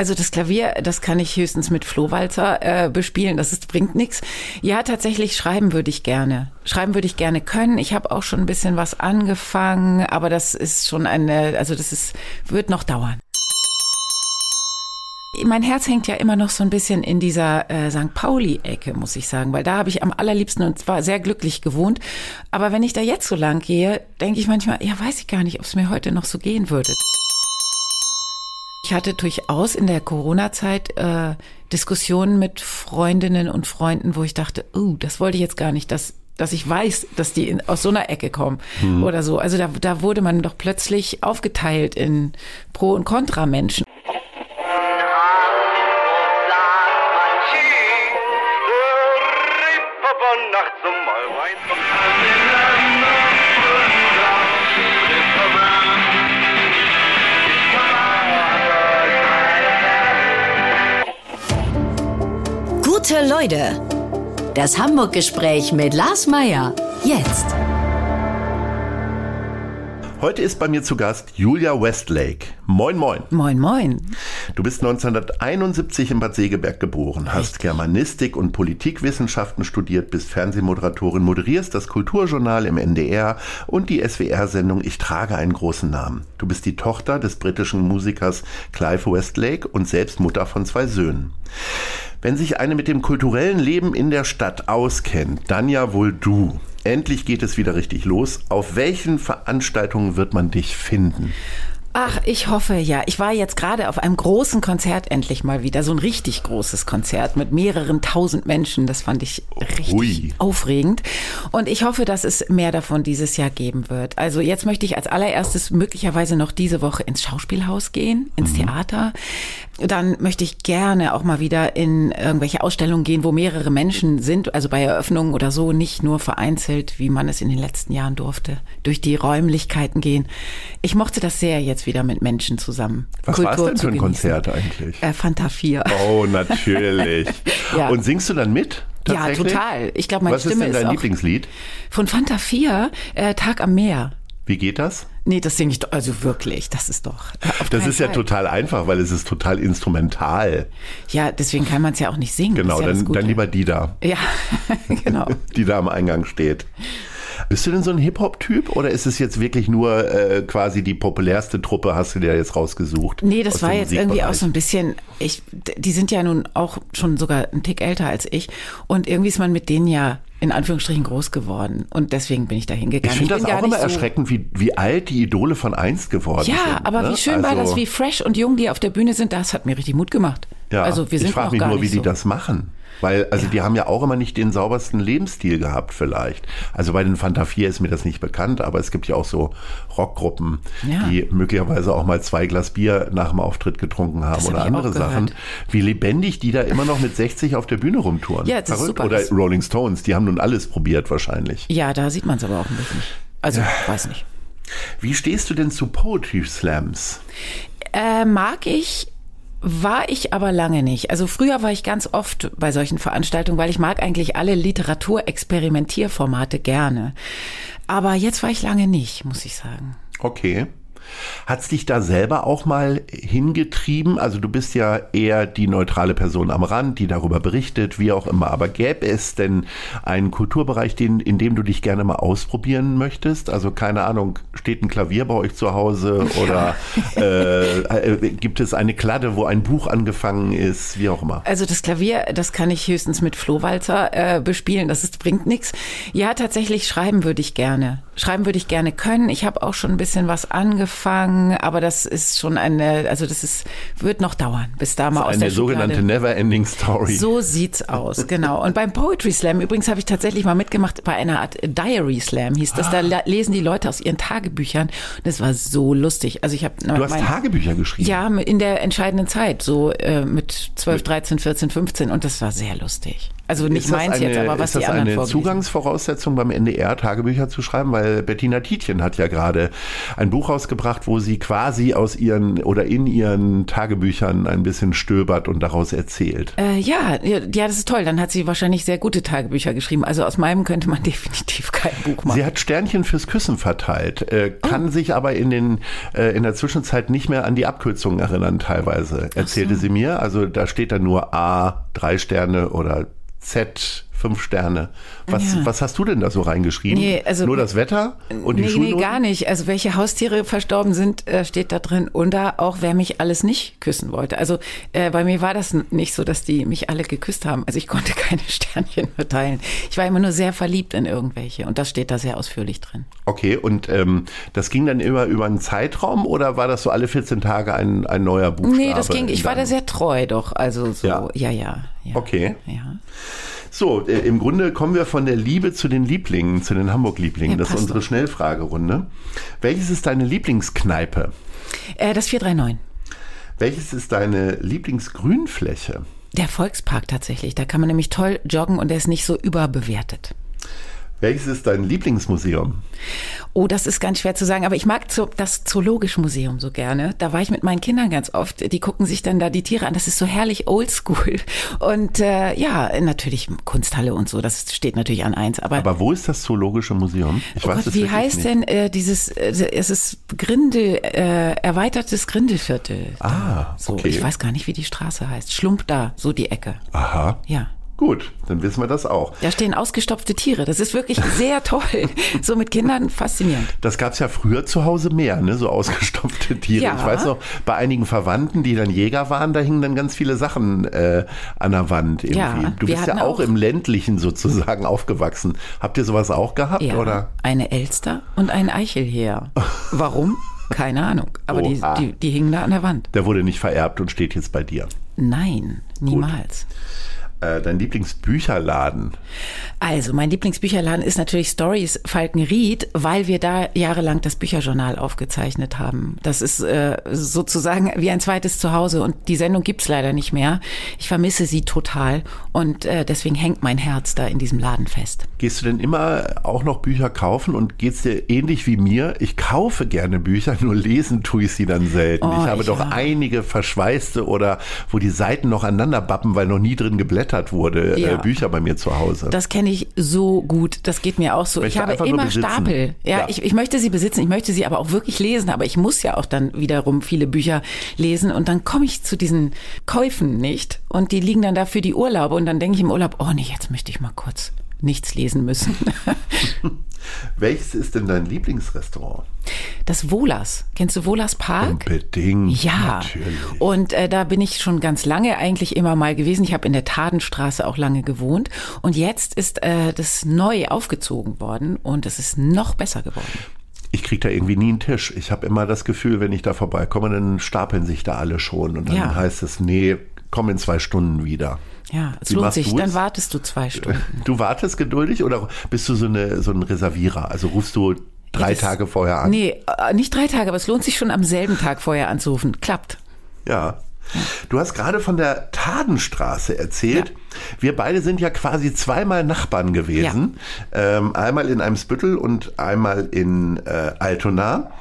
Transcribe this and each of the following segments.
Also das Klavier, das kann ich höchstens mit Flohwalzer äh, bespielen, das ist, bringt nichts. Ja, tatsächlich schreiben würde ich gerne. Schreiben würde ich gerne können. Ich habe auch schon ein bisschen was angefangen, aber das ist schon eine, also das ist, wird noch dauern. Mein Herz hängt ja immer noch so ein bisschen in dieser äh, St. Pauli-Ecke, muss ich sagen, weil da habe ich am allerliebsten und zwar sehr glücklich gewohnt. Aber wenn ich da jetzt so lang gehe, denke ich manchmal, ja, weiß ich gar nicht, ob es mir heute noch so gehen würde. Ich hatte durchaus in der Corona-Zeit äh, Diskussionen mit Freundinnen und Freunden, wo ich dachte, oh, das wollte ich jetzt gar nicht, dass dass ich weiß, dass die in, aus so einer Ecke kommen hm. oder so. Also da, da wurde man doch plötzlich aufgeteilt in Pro- und Kontra-Menschen. Gute Leute. Das Hamburg-Gespräch mit Lars Meier. Jetzt. Heute ist bei mir zu Gast Julia Westlake. Moin, moin. Moin, moin. Du bist 1971 in Bad Segeberg geboren, hast Germanistik und Politikwissenschaften studiert, bist Fernsehmoderatorin, moderierst das Kulturjournal im NDR und die SWR-Sendung Ich trage einen großen Namen. Du bist die Tochter des britischen Musikers Clive Westlake und selbst Mutter von zwei Söhnen. Wenn sich eine mit dem kulturellen Leben in der Stadt auskennt, dann ja wohl du. Endlich geht es wieder richtig los. Auf welchen Veranstaltungen wird man dich finden? Ach, ich hoffe ja. Ich war jetzt gerade auf einem großen Konzert endlich mal wieder. So ein richtig großes Konzert mit mehreren tausend Menschen. Das fand ich richtig Ui. aufregend. Und ich hoffe, dass es mehr davon dieses Jahr geben wird. Also jetzt möchte ich als allererstes möglicherweise noch diese Woche ins Schauspielhaus gehen, ins mhm. Theater. Dann möchte ich gerne auch mal wieder in irgendwelche Ausstellungen gehen, wo mehrere Menschen sind, also bei Eröffnungen oder so, nicht nur vereinzelt, wie man es in den letzten Jahren durfte, durch die Räumlichkeiten gehen. Ich mochte das sehr jetzt wieder mit Menschen zusammen. Was war es denn für ein Konzert eigentlich? Äh, Fanta 4. Oh, natürlich. ja. Und singst du dann mit? Ja, total. Ich glaube, meine Was Stimme ist denn dein Lieblingslied? Von Fanta 4, äh, Tag am Meer. Wie geht das? Nee, das singe ich doch, also wirklich, das ist doch. Das ist Fall. ja total einfach, weil es ist total instrumental. Ja, deswegen kann man es ja auch nicht singen. Genau, ja dann, dann lieber die da. Ja, genau. die da am Eingang steht. Bist du denn so ein Hip-Hop-Typ oder ist es jetzt wirklich nur äh, quasi die populärste Truppe, hast du dir jetzt rausgesucht? Nee, das war jetzt irgendwie auch so ein bisschen, ich, die sind ja nun auch schon sogar einen Tick älter als ich und irgendwie ist man mit denen ja in Anführungsstrichen groß geworden. Und deswegen bin ich da hingegangen. Ich finde das auch immer so erschreckend, wie, wie alt die Idole von einst geworden ja, sind. Ja, aber ne? wie schön also, war das, wie fresh und jung die auf der Bühne sind. Das hat mir richtig Mut gemacht. Ja, also wir sind ich frage mich nur, wie so. die das machen. Weil, also ja. die haben ja auch immer nicht den saubersten Lebensstil gehabt, vielleicht. Also bei den Fanta 4 ist mir das nicht bekannt, aber es gibt ja auch so Rockgruppen, ja. die möglicherweise auch mal zwei Glas Bier nach dem Auftritt getrunken haben das oder hab andere Sachen. Wie lebendig die da immer noch mit 60 auf der Bühne rumtouren. Ja, das Verrückt. ist super. Oder Rolling Stones, die haben nun alles probiert wahrscheinlich. Ja, da sieht man es aber auch ein bisschen. Also, weiß nicht. Wie stehst du denn zu Poetry Slams? Äh, mag ich war ich aber lange nicht. Also früher war ich ganz oft bei solchen Veranstaltungen, weil ich mag eigentlich alle Literaturexperimentierformate gerne. Aber jetzt war ich lange nicht, muss ich sagen. Okay. Hat's dich da selber auch mal hingetrieben? Also du bist ja eher die neutrale Person am Rand, die darüber berichtet, wie auch immer. Aber gäbe es denn einen Kulturbereich, den, in dem du dich gerne mal ausprobieren möchtest? Also keine Ahnung, steht ein Klavier bei euch zu Hause oder äh, äh, gibt es eine Kladde, wo ein Buch angefangen ist, wie auch immer? Also das Klavier, das kann ich höchstens mit Flohwalzer äh, bespielen, das ist, bringt nichts. Ja, tatsächlich schreiben würde ich gerne. Schreiben würde ich gerne können. Ich habe auch schon ein bisschen was angefangen aber das ist schon eine, also das ist, wird noch dauern, bis da mal aus eine der sogenannte Schublade. Never-Ending Story. So sieht's aus, genau. Und beim Poetry Slam übrigens habe ich tatsächlich mal mitgemacht bei einer Art Diary Slam hieß das. Da ah. lesen die Leute aus ihren Tagebüchern. Und das war so lustig. Also ich habe Du hast mein, Tagebücher geschrieben? Ja, in der entscheidenden Zeit, so äh, mit 12, 13, 14, 15 und das war sehr lustig. Also nicht meins eine, jetzt, aber was die anderen Ist das eine Zugangsvoraussetzung beim NDR, Tagebücher zu schreiben? Weil weil Bettina Tietjen hat ja gerade ein Buch rausgebracht, wo sie quasi aus ihren oder in ihren Tagebüchern ein bisschen stöbert und daraus erzählt. Äh, ja, ja, das ist toll. Dann hat sie wahrscheinlich sehr gute Tagebücher geschrieben. Also aus meinem könnte man definitiv kein Buch machen. Sie hat Sternchen fürs Küssen verteilt, äh, kann oh. sich aber in den äh, in der Zwischenzeit nicht mehr an die Abkürzungen erinnern teilweise, erzählte so. sie mir. Also da steht dann nur A, drei Sterne oder Z fünf Sterne. Was, ja. was hast du denn da so reingeschrieben? Nee, also, Nur das Wetter und die nee, Schulnoten? Nee, gar nicht. Also welche Haustiere verstorben sind, äh, steht da drin. Und da auch, wer mich alles nicht küssen wollte. Also äh, bei mir war das nicht so, dass die mich alle geküsst haben. Also ich konnte keine Sternchen verteilen. Ich war immer nur sehr verliebt in irgendwelche. Und das steht da sehr ausführlich drin. Okay, und ähm, das ging dann immer über einen Zeitraum oder war das so alle 14 Tage ein, ein neuer Buchstabe? Nee, das ging, ich war da sehr treu doch. Also so, ja, ja. ja, ja okay. Ja. So, äh, im Grunde kommen wir von der Liebe zu den Lieblingen, zu den Hamburg-Lieblingen. Ja, das ist unsere. Schnellfragerunde. Welches ist deine Lieblingskneipe? Äh, das 439. Welches ist deine Lieblingsgrünfläche? Der Volkspark tatsächlich. Da kann man nämlich toll joggen und der ist nicht so überbewertet. Welches ist dein Lieblingsmuseum? Oh, das ist ganz schwer zu sagen, aber ich mag das Zoologische Museum so gerne. Da war ich mit meinen Kindern ganz oft. Die gucken sich dann da die Tiere an. Das ist so herrlich oldschool. Und äh, ja, natürlich Kunsthalle und so, das steht natürlich an eins. Aber, aber wo ist das Zoologische Museum? Ich oh weiß Gott, wie heißt nicht. denn äh, dieses, äh, es ist Grindel, äh, erweitertes Grindelviertel. Ah, so, okay. Ich weiß gar nicht, wie die Straße heißt. Schlump da, so die Ecke. Aha. Ja. Gut, dann wissen wir das auch. Da stehen ausgestopfte Tiere. Das ist wirklich sehr toll. So mit Kindern faszinierend. Das gab es ja früher zu Hause mehr, ne? so ausgestopfte Tiere. Ja. Ich weiß noch, bei einigen Verwandten, die dann Jäger waren, da hingen dann ganz viele Sachen äh, an der Wand. Irgendwie. Ja, du bist ja auch, auch, im ländlichen sozusagen aufgewachsen. Habt ihr sowas auch gehabt? Ja, oder? eine Elster und ein Eichelheer. Warum? Keine Ahnung. Aber die, die, die hingen da an der Wand. Der wurde nicht vererbt und steht jetzt bei dir. Nein, niemals. Gut dein Lieblingsbücherladen? Also, mein Lieblingsbücherladen ist natürlich Stories Falkenried, weil wir da jahrelang das Bücherjournal aufgezeichnet haben. Das ist äh, sozusagen wie ein zweites Zuhause und die Sendung gibt's leider nicht mehr. Ich vermisse sie total und äh, deswegen hängt mein Herz da in diesem Laden fest. Gehst du denn immer auch noch Bücher kaufen und geht's dir ähnlich wie mir? Ich kaufe gerne Bücher, nur lesen tue ich sie dann selten. Oh, ich habe ich doch ja. einige verschweißte oder wo die Seiten noch aneinander bappen, weil noch nie drin geblättert wurde, äh, ja. Bücher bei mir zu Hause. Das kenne ich so gut. Das geht mir auch so. Möchte ich habe immer Stapel. Ja, ja. Ich, ich möchte sie besitzen, ich möchte sie aber auch wirklich lesen, aber ich muss ja auch dann wiederum viele Bücher lesen und dann komme ich zu diesen Käufen nicht und die liegen dann da für die Urlaube und dann denke ich im Urlaub, oh nee, jetzt möchte ich mal kurz nichts lesen müssen. Welches ist denn dein Lieblingsrestaurant? Das Wohlers. Kennst du Wohlers Park? Unbedingt. Ja. Natürlich. Und äh, da bin ich schon ganz lange eigentlich immer mal gewesen. Ich habe in der Tadenstraße auch lange gewohnt. Und jetzt ist äh, das neu aufgezogen worden und es ist noch besser geworden ich kriege da irgendwie nie einen Tisch. Ich habe immer das Gefühl, wenn ich da vorbeikomme, dann stapeln sich da alle schon. Und dann ja. heißt es, nee, komm in zwei Stunden wieder. Ja, es Wie lohnt sich. Dann wartest du zwei Stunden. Du wartest geduldig oder bist du so, eine, so ein Reservierer? Also rufst du drei das, Tage vorher an? Nee, äh, nicht drei Tage, aber es lohnt sich schon am selben Tag vorher anzurufen. Klappt. Ja. Du hast gerade von der Tadenstraße erzählt. Ja. Wir beide sind ja quasi zweimal Nachbarn gewesen. Ja. Ähm, einmal in Eimsbüttel und einmal in äh, Altona.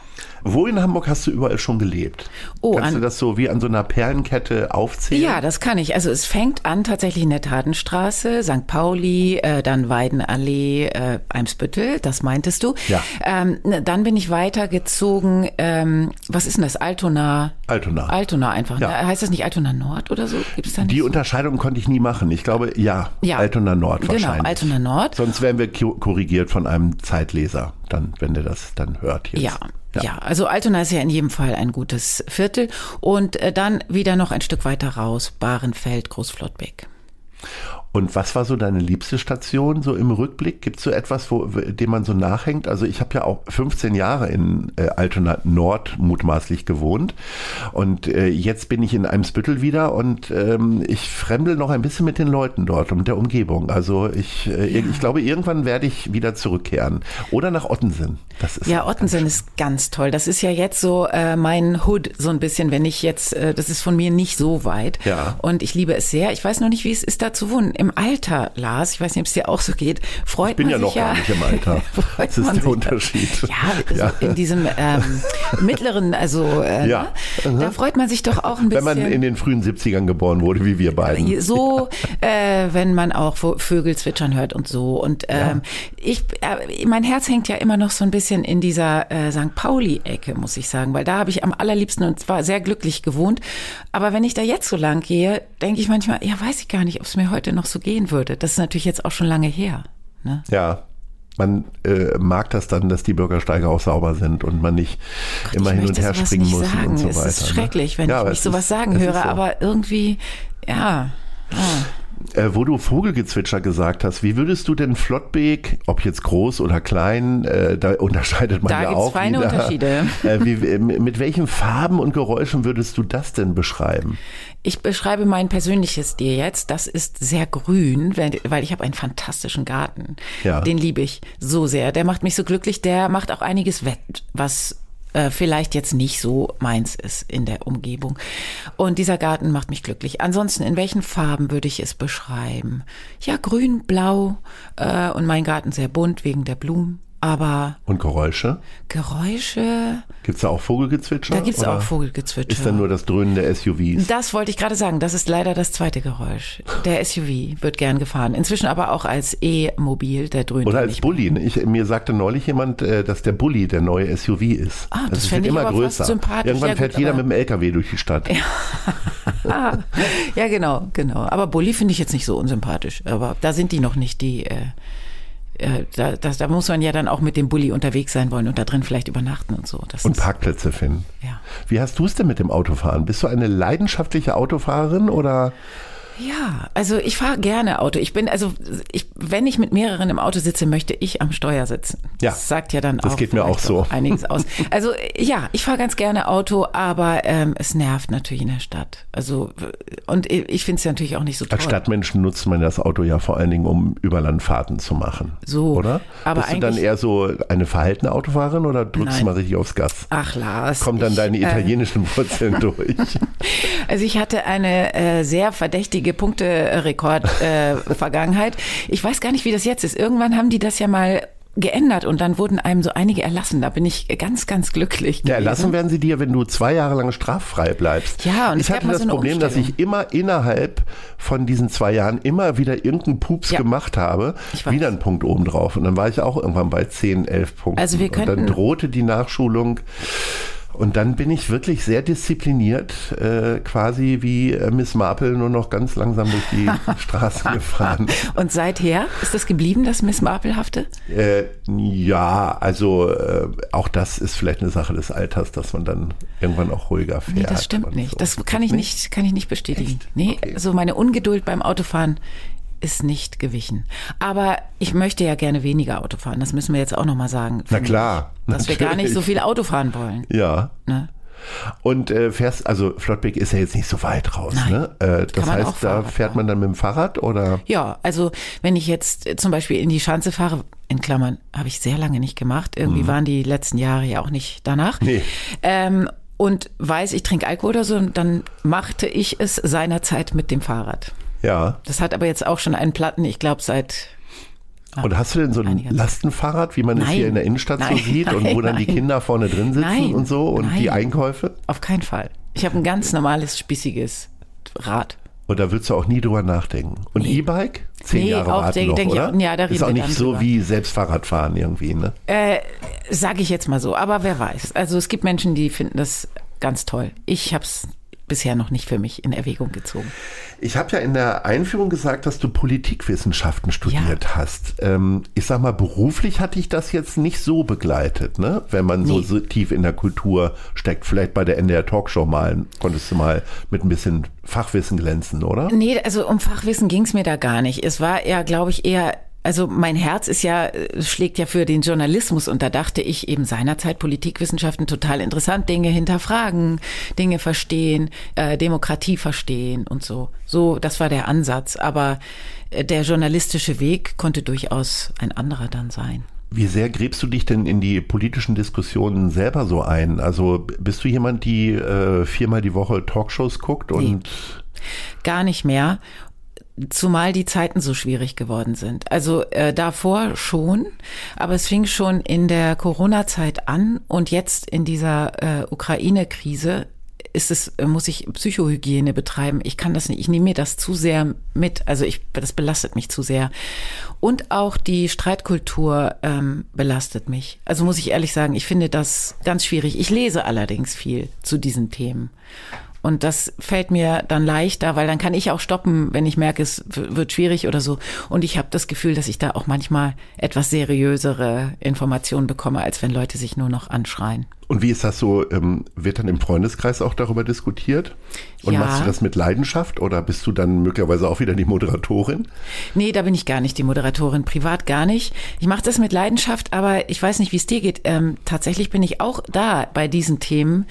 Wo in Hamburg hast du überall schon gelebt? Oh, Kannst du das so wie an so einer Perlenkette aufzählen? Ja, das kann ich. Also es fängt an tatsächlich in der Tatenstraße, St. Pauli, äh, dann Weidenallee, äh, Eimsbüttel, das meintest du. Ja. Ähm, dann bin ich weitergezogen, ähm, was ist denn das? Altona? Altona. Altona einfach. Ja. Heißt das nicht Altona Nord oder so? Gibt's da nicht Die so? Unterscheidung konnte ich nie machen. Ich glaube, ja, ja. Altona Nord genau, wahrscheinlich. Genau, Altona Nord. Sonst wären wir korrigiert von einem Zeitleser, dann, wenn der das dann hört jetzt. Ja, ja. ja. also Altona ist ja in jedem Fall ein gutes Viertel. Und äh, dann wieder noch ein Stück weiter raus, Bahrenfeld, Großflottbeck. Und was war so deine liebste Station so im Rückblick? Gibt es so etwas, wo, dem man so nachhängt? Also ich habe ja auch 15 Jahre in äh, Altona Nord mutmaßlich gewohnt und äh, jetzt bin ich in Eimsbüttel wieder und ähm, ich fremdel noch ein bisschen mit den Leuten dort und mit der Umgebung. Also ich, äh, ja. ich glaube, irgendwann werde ich wieder zurückkehren oder nach Ottensen. Das ist ja, Ottensen ist ganz toll. Das ist ja jetzt so äh, mein Hood so ein bisschen, wenn ich jetzt, äh, das ist von mir nicht so weit ja. und ich liebe es sehr. Ich weiß noch nicht, wie es ist da zu wohnen im im Alter, Lars, ich weiß nicht, ob es dir auch so geht, freut ich bin man ja sich noch ja, gar nicht im Alter. Das ist der Unterschied. Ja, also ja, in diesem ähm, mittleren, also äh, ja. Ne, da freut man sich doch auch ein bisschen. Wenn man in den frühen 70ern geboren wurde, wie wir beiden. So, äh, wenn man auch Vögel zwitschern hört und so. Und ähm, ja. ich, äh, mein Herz hängt ja immer noch so ein bisschen in dieser äh, St. Pauli-Ecke, muss ich sagen, weil da habe ich am allerliebsten und zwar sehr glücklich gewohnt. Aber wenn ich da jetzt so lang gehe, denke ich manchmal, ja, weiß ich gar nicht, ob es mir heute noch so gehen würde. Das ist natürlich jetzt auch schon lange her. Ne? Ja, man äh, mag das dann, dass die Bürgersteige auch sauber sind und man nicht Gott, immer hin und her springen muss sagen. und so weiter. Es ist ne? schrecklich, wenn ja, ich mich sowas ist, sagen höre, so. aber irgendwie, ja. ja. Äh, wo du Vogelgezwitscher gesagt hast, wie würdest du denn Flottbeek, ob jetzt groß oder klein, äh, da unterscheidet man da ja auch feine wieder. Unterschiede. Äh, wie, mit welchen Farben und Geräuschen würdest du das denn beschreiben? Ich beschreibe mein persönliches dir jetzt. Das ist sehr grün, weil ich habe einen fantastischen Garten. Ja. Den liebe ich so sehr. Der macht mich so glücklich. Der macht auch einiges wett, was äh, vielleicht jetzt nicht so meins ist in der Umgebung. Und dieser Garten macht mich glücklich. Ansonsten, in welchen Farben würde ich es beschreiben? Ja, grün, blau äh, und mein Garten sehr bunt wegen der Blumen. Aber. Und Geräusche? Geräusche. Gibt es da auch Vogelgezwitscher? Da gibt es auch Vogelgezwitscher. Ist dann nur das Dröhnen der SUVs? Das wollte ich gerade sagen. Das ist leider das zweite Geräusch. Der SUV wird gern gefahren. Inzwischen aber auch als E-Mobil, der dröhnt. Oder als Bulli. Ich, mir sagte neulich jemand, äh, dass der Bulli der neue SUV ist. Ah, das, das also wird immer größer. sympathisch. Irgendwann ja, fährt jeder mit dem LKW durch die Stadt. Ja, ja genau, genau. Aber Bulli finde ich jetzt nicht so unsympathisch. Aber da sind die noch nicht, die. Äh, äh, da, das, da muss man ja dann auch mit dem Bulli unterwegs sein wollen und da drin vielleicht übernachten und so. Das und Parkplätze finden. Ja. Wie hast du es denn mit dem Autofahren? Bist du eine leidenschaftliche Autofahrerin oder? Ja, also ich fahre gerne Auto. Ich bin, also ich, wenn ich mit mehreren im Auto sitze, möchte ich am Steuer sitzen. Ja. Das sagt ja dann das auch, geht mir auch so. einiges aus. Also ja, ich fahre ganz gerne Auto, aber ähm, es nervt natürlich in der Stadt. Also und ich finde es ja natürlich auch nicht so toll. Als Stadtmenschen nutzt man das Auto ja vor allen Dingen, um Überlandfahrten zu machen. So. Oder? Aber Bist du dann eher so eine verhaltene Autofahrerin oder drückst Nein. du mal richtig aufs Gas? Ach Lars. Kommen dann ich, deine äh, italienischen äh, Wurzeln durch? Also ich hatte eine äh, sehr verdächtige Punkterekord-Vergangenheit. Äh, ich weiß gar nicht, wie das jetzt ist. Irgendwann haben die das ja mal geändert und dann wurden einem so einige erlassen. Da bin ich ganz, ganz glücklich. Ja, erlassen werden sie dir, wenn du zwei Jahre lang straffrei bleibst. Ja, und ich hatte das so Problem, dass ich immer innerhalb von diesen zwei Jahren immer wieder irgendeinen Pups ja. gemacht habe. Wieder einen Punkt obendrauf. Und dann war ich auch irgendwann bei 10, 11 Punkten. Also wir könnten, und dann drohte die Nachschulung und dann bin ich wirklich sehr diszipliniert, äh, quasi wie äh, Miss Marple, nur noch ganz langsam durch die Straßen gefahren. Und seither ist das geblieben, das Miss Marple-hafte? Äh, ja, also äh, auch das ist vielleicht eine Sache des Alters, dass man dann irgendwann auch ruhiger fährt. Nee, das stimmt nicht. So. Das kann ich nicht, kann ich nicht bestätigen. Echt? Nee, okay. also meine Ungeduld beim Autofahren ist nicht gewichen. Aber ich möchte ja gerne weniger Auto fahren. Das müssen wir jetzt auch nochmal sagen. Na klar. Ich, dass natürlich. wir gar nicht so viel Auto fahren wollen. Ja. Ne? Und äh, fährst, also Flottbeck ist ja jetzt nicht so weit raus, Nein, ne? Äh, das heißt, da fährt man dann mit dem Fahrrad oder? Ja, also wenn ich jetzt zum Beispiel in die Schanze fahre, in Klammern, habe ich sehr lange nicht gemacht. Irgendwie mhm. waren die letzten Jahre ja auch nicht danach. Nee. Ähm, und weiß, ich trinke Alkohol oder so, dann machte ich es seinerzeit mit dem Fahrrad. Ja. Das hat aber jetzt auch schon einen Platten, ich glaube, seit. Ah, und hast du denn so ein Lastenfahrrad, wie man nein. es hier in der Innenstadt nein, so sieht nein, und wo dann die Kinder vorne drin sitzen und so und die Einkäufe? Auf keinen Fall. Ich habe ein ganz normales, spießiges Rad. Und da würdest du auch nie drüber nachdenken. Und nee. E-Bike? Zehn nee, Jahre warten noch, oder? Ich, ja, da Ist auch nicht so drüber. wie Selbstfahrradfahren irgendwie, ne? Äh, sag ich jetzt mal so. Aber wer weiß. Also es gibt Menschen, die finden das ganz toll. Ich habe es bisher noch nicht für mich in Erwägung gezogen. Ich habe ja in der Einführung gesagt, dass du Politikwissenschaften studiert ja. hast. Ähm, ich sag mal, beruflich hatte ich das jetzt nicht so begleitet, ne? Wenn man nee. so, tief in der Kultur steckt. Vielleicht bei der NDR Talkshow mal, konntest du mal mit ein bisschen Fachwissen glänzen, oder? Nee, also um Fachwissen ging es mir da gar nicht. Es war eher, glaube ich, eher also mein Herz ist ja, äh, schlägt ja für den Journalismus und da dachte ich eben seinerzeit Politikwissenschaften total interessant, Dinge hinterfragen, Dinge verstehen, äh, Demokratie verstehen und so. So, das war der Ansatz. Aber äh, der journalistische Weg konnte durchaus ein anderer dann sein. Wie sehr gräbst du dich denn in die politischen Diskussionen selber so ein? Also bist du jemand, die äh, viermal die Woche Talkshows guckt und nee, gar nicht mehr zumal die Zeiten so schwierig geworden sind. Also äh, davor schon, aber es fing schon in der Corona-Zeit an und jetzt in dieser äh, Ukraine-Krise ist es, muss ich Psychohygiene betreiben. Ich kann das nicht. Ich nehme mir das zu sehr mit. Also ich, das belastet mich zu sehr. Und auch die Streitkultur ähm, belastet mich. Also muss ich ehrlich sagen, ich finde das ganz schwierig. Ich lese allerdings viel zu diesen Themen. Und das fällt mir dann leichter, weil dann kann ich auch stoppen, wenn ich merke, es wird schwierig oder so. Und ich habe das Gefühl, dass ich da auch manchmal etwas seriösere Informationen bekomme, als wenn Leute sich nur noch anschreien. Und wie ist das so? Ähm, wird dann im Freundeskreis auch darüber diskutiert? Und ja. machst du das mit Leidenschaft oder bist du dann möglicherweise auch wieder die Moderatorin? Nee, da bin ich gar nicht die Moderatorin, privat gar nicht. Ich mache das mit Leidenschaft, aber ich weiß nicht, wie es dir geht. Ähm, tatsächlich bin ich auch da bei diesen Themen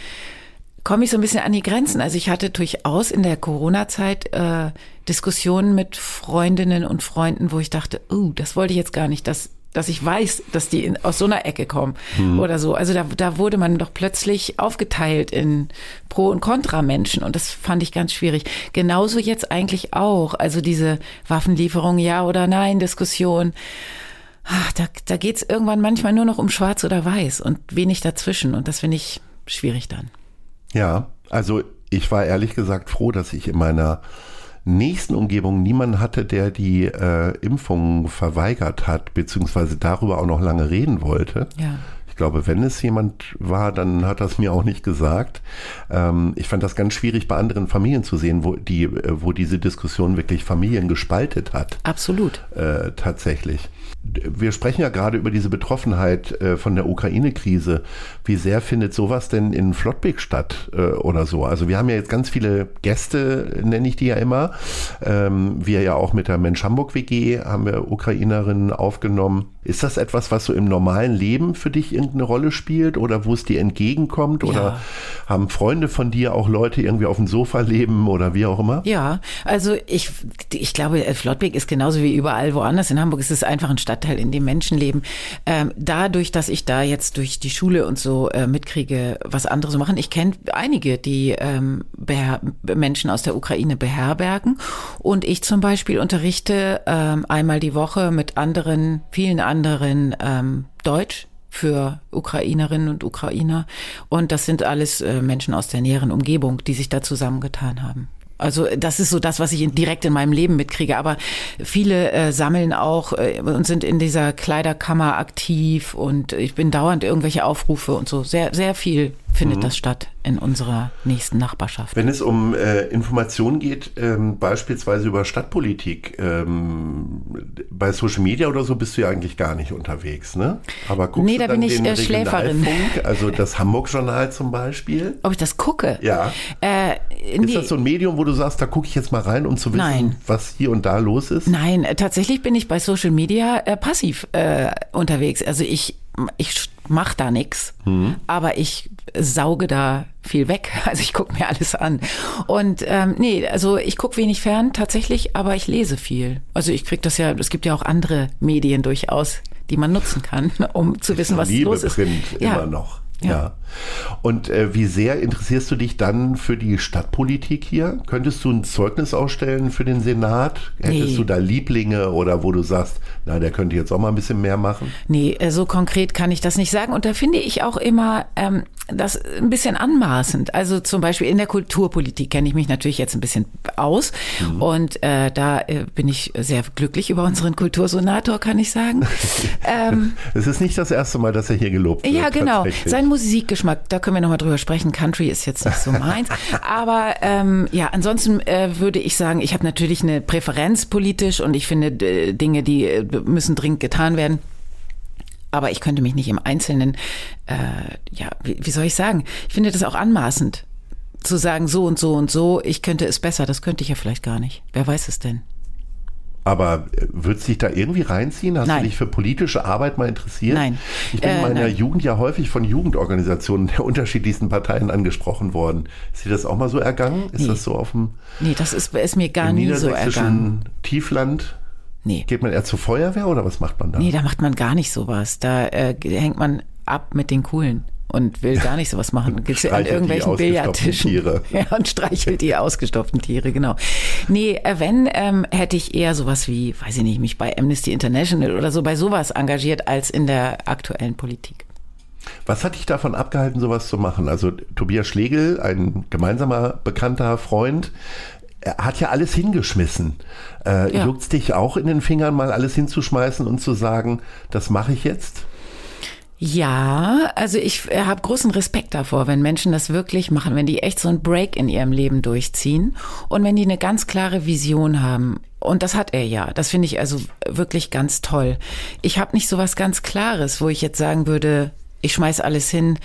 komme ich so ein bisschen an die Grenzen. Also ich hatte durchaus in der Corona-Zeit äh, Diskussionen mit Freundinnen und Freunden, wo ich dachte, oh, das wollte ich jetzt gar nicht, dass dass ich weiß, dass die in, aus so einer Ecke kommen mhm. oder so. Also da, da wurde man doch plötzlich aufgeteilt in Pro- und Kontra-Menschen und das fand ich ganz schwierig. Genauso jetzt eigentlich auch. Also diese Waffenlieferung, ja oder nein, Diskussion. Ach, da da geht es irgendwann manchmal nur noch um Schwarz oder Weiß und wenig dazwischen und das finde ich schwierig dann. Ja, also ich war ehrlich gesagt froh, dass ich in meiner nächsten Umgebung niemanden hatte, der die äh, Impfung verweigert hat, beziehungsweise darüber auch noch lange reden wollte. Ja. Ich glaube, wenn es jemand war, dann hat er es mir auch nicht gesagt. Ähm, ich fand das ganz schwierig bei anderen Familien zu sehen, wo die, äh, wo diese Diskussion wirklich Familien gespaltet hat. Absolut. Äh, tatsächlich wir sprechen ja gerade über diese Betroffenheit äh, von der Ukraine-Krise. Wie sehr findet sowas denn in Flottbek statt äh, oder so? Also wir haben ja jetzt ganz viele Gäste, nenne ich die ja immer. Ähm, wir ja auch mit der Mensch Hamburg WG haben wir Ukrainerinnen aufgenommen. Ist das etwas, was so im normalen Leben für dich irgendeine Rolle spielt oder wo es dir entgegenkommt? Oder ja. haben Freunde von dir auch Leute irgendwie auf dem Sofa leben oder wie auch immer? Ja, also ich, ich glaube, Flottbek ist genauso wie überall woanders. In Hamburg ist es einfach ein Stadtteil, in dem Menschen leben. Ähm, dadurch, dass ich da jetzt durch die Schule und so äh, mitkriege, was andere so machen. Ich kenne einige, die ähm, Menschen aus der Ukraine beherbergen. Und ich zum Beispiel unterrichte ähm, einmal die Woche mit anderen, vielen anderen anderen ähm, Deutsch für Ukrainerinnen und Ukrainer. Und das sind alles äh, Menschen aus der näheren Umgebung, die sich da zusammengetan haben. Also das ist so das, was ich direkt in meinem Leben mitkriege. Aber viele äh, sammeln auch äh, und sind in dieser Kleiderkammer aktiv und ich bin dauernd irgendwelche Aufrufe und so. Sehr, sehr viel findet mhm. das statt in unserer nächsten Nachbarschaft. Wenn es um äh, Informationen geht, ähm, beispielsweise über Stadtpolitik, ähm, bei Social Media oder so bist du ja eigentlich gar nicht unterwegs, ne? Aber guckst nee, da bin ich äh, Schläferin. Also das Hamburg-Journal zum Beispiel? Ob ich das gucke? Ja. Äh, ist das so ein Medium, wo du sagst, da gucke ich jetzt mal rein, um zu wissen, Nein. was hier und da los ist? Nein, tatsächlich bin ich bei Social Media äh, passiv äh, unterwegs. Also ich ich mache da nichts, mhm. aber ich sauge da viel weg. Also ich gucke mir alles an. Und ähm, nee, also ich gucke wenig fern tatsächlich, aber ich lese viel. Also ich kriege das ja, es gibt ja auch andere Medien durchaus, die man nutzen kann, um zu wissen, was Liebe los ist. Print ja. immer noch. Ja. ja. Und äh, wie sehr interessierst du dich dann für die Stadtpolitik hier? Könntest du ein Zeugnis ausstellen für den Senat? Hättest nee. du da Lieblinge oder wo du sagst, na, der könnte jetzt auch mal ein bisschen mehr machen? Nee, äh, so konkret kann ich das nicht sagen. Und da finde ich auch immer ähm, das ein bisschen anmaßend. Also zum Beispiel in der Kulturpolitik kenne ich mich natürlich jetzt ein bisschen aus. Mhm. Und äh, da äh, bin ich sehr glücklich über unseren Kultursenator, kann ich sagen. ähm, es ist nicht das erste Mal, dass er hier gelobt wird. Ja, genau. Sein Musikgeschmack, da können wir nochmal drüber sprechen. Country ist jetzt nicht so meins. Aber ähm, ja, ansonsten äh, würde ich sagen, ich habe natürlich eine Präferenz politisch und ich finde Dinge, die äh, müssen dringend getan werden. Aber ich könnte mich nicht im Einzelnen, äh, ja, wie, wie soll ich sagen? Ich finde das auch anmaßend zu sagen, so und so und so, ich könnte es besser. Das könnte ich ja vielleicht gar nicht. Wer weiß es denn? Aber äh, wird sich da irgendwie reinziehen? Hast nein. du dich für politische Arbeit mal interessiert? Nein. Ich bin äh, in meiner nein. Jugend ja häufig von Jugendorganisationen der unterschiedlichsten Parteien angesprochen worden. Ist dir das auch mal so ergangen? Ist nee. das so auf dem Nee, das ist, ist mir gar nie so ergangen. Tiefland? Nee. Geht man eher zur Feuerwehr oder was macht man da? Nee, da macht man gar nicht sowas. Da äh, hängt man ab mit den Coolen. und will gar nicht sowas machen. Gibt's an irgendwelchen Billardtischen. Tiere. Ja, und streichelt die ausgestopften Tiere, genau. Nee, äh, wenn, ähm, hätte ich eher sowas wie, weiß ich nicht, mich bei Amnesty International oder so bei sowas engagiert als in der aktuellen Politik. Was hat dich davon abgehalten, sowas zu machen? Also Tobias Schlegel, ein gemeinsamer bekannter Freund, hat ja alles hingeschmissen. Äh, ja. Juckt dich auch in den Fingern, mal alles hinzuschmeißen und zu sagen, das mache ich jetzt? Ja, also ich äh, habe großen Respekt davor, wenn Menschen das wirklich machen, wenn die echt so einen Break in ihrem Leben durchziehen und wenn die eine ganz klare Vision haben. Und das hat er ja. Das finde ich also wirklich ganz toll. Ich habe nicht so was ganz Klares, wo ich jetzt sagen würde, ich schmeiß alles hin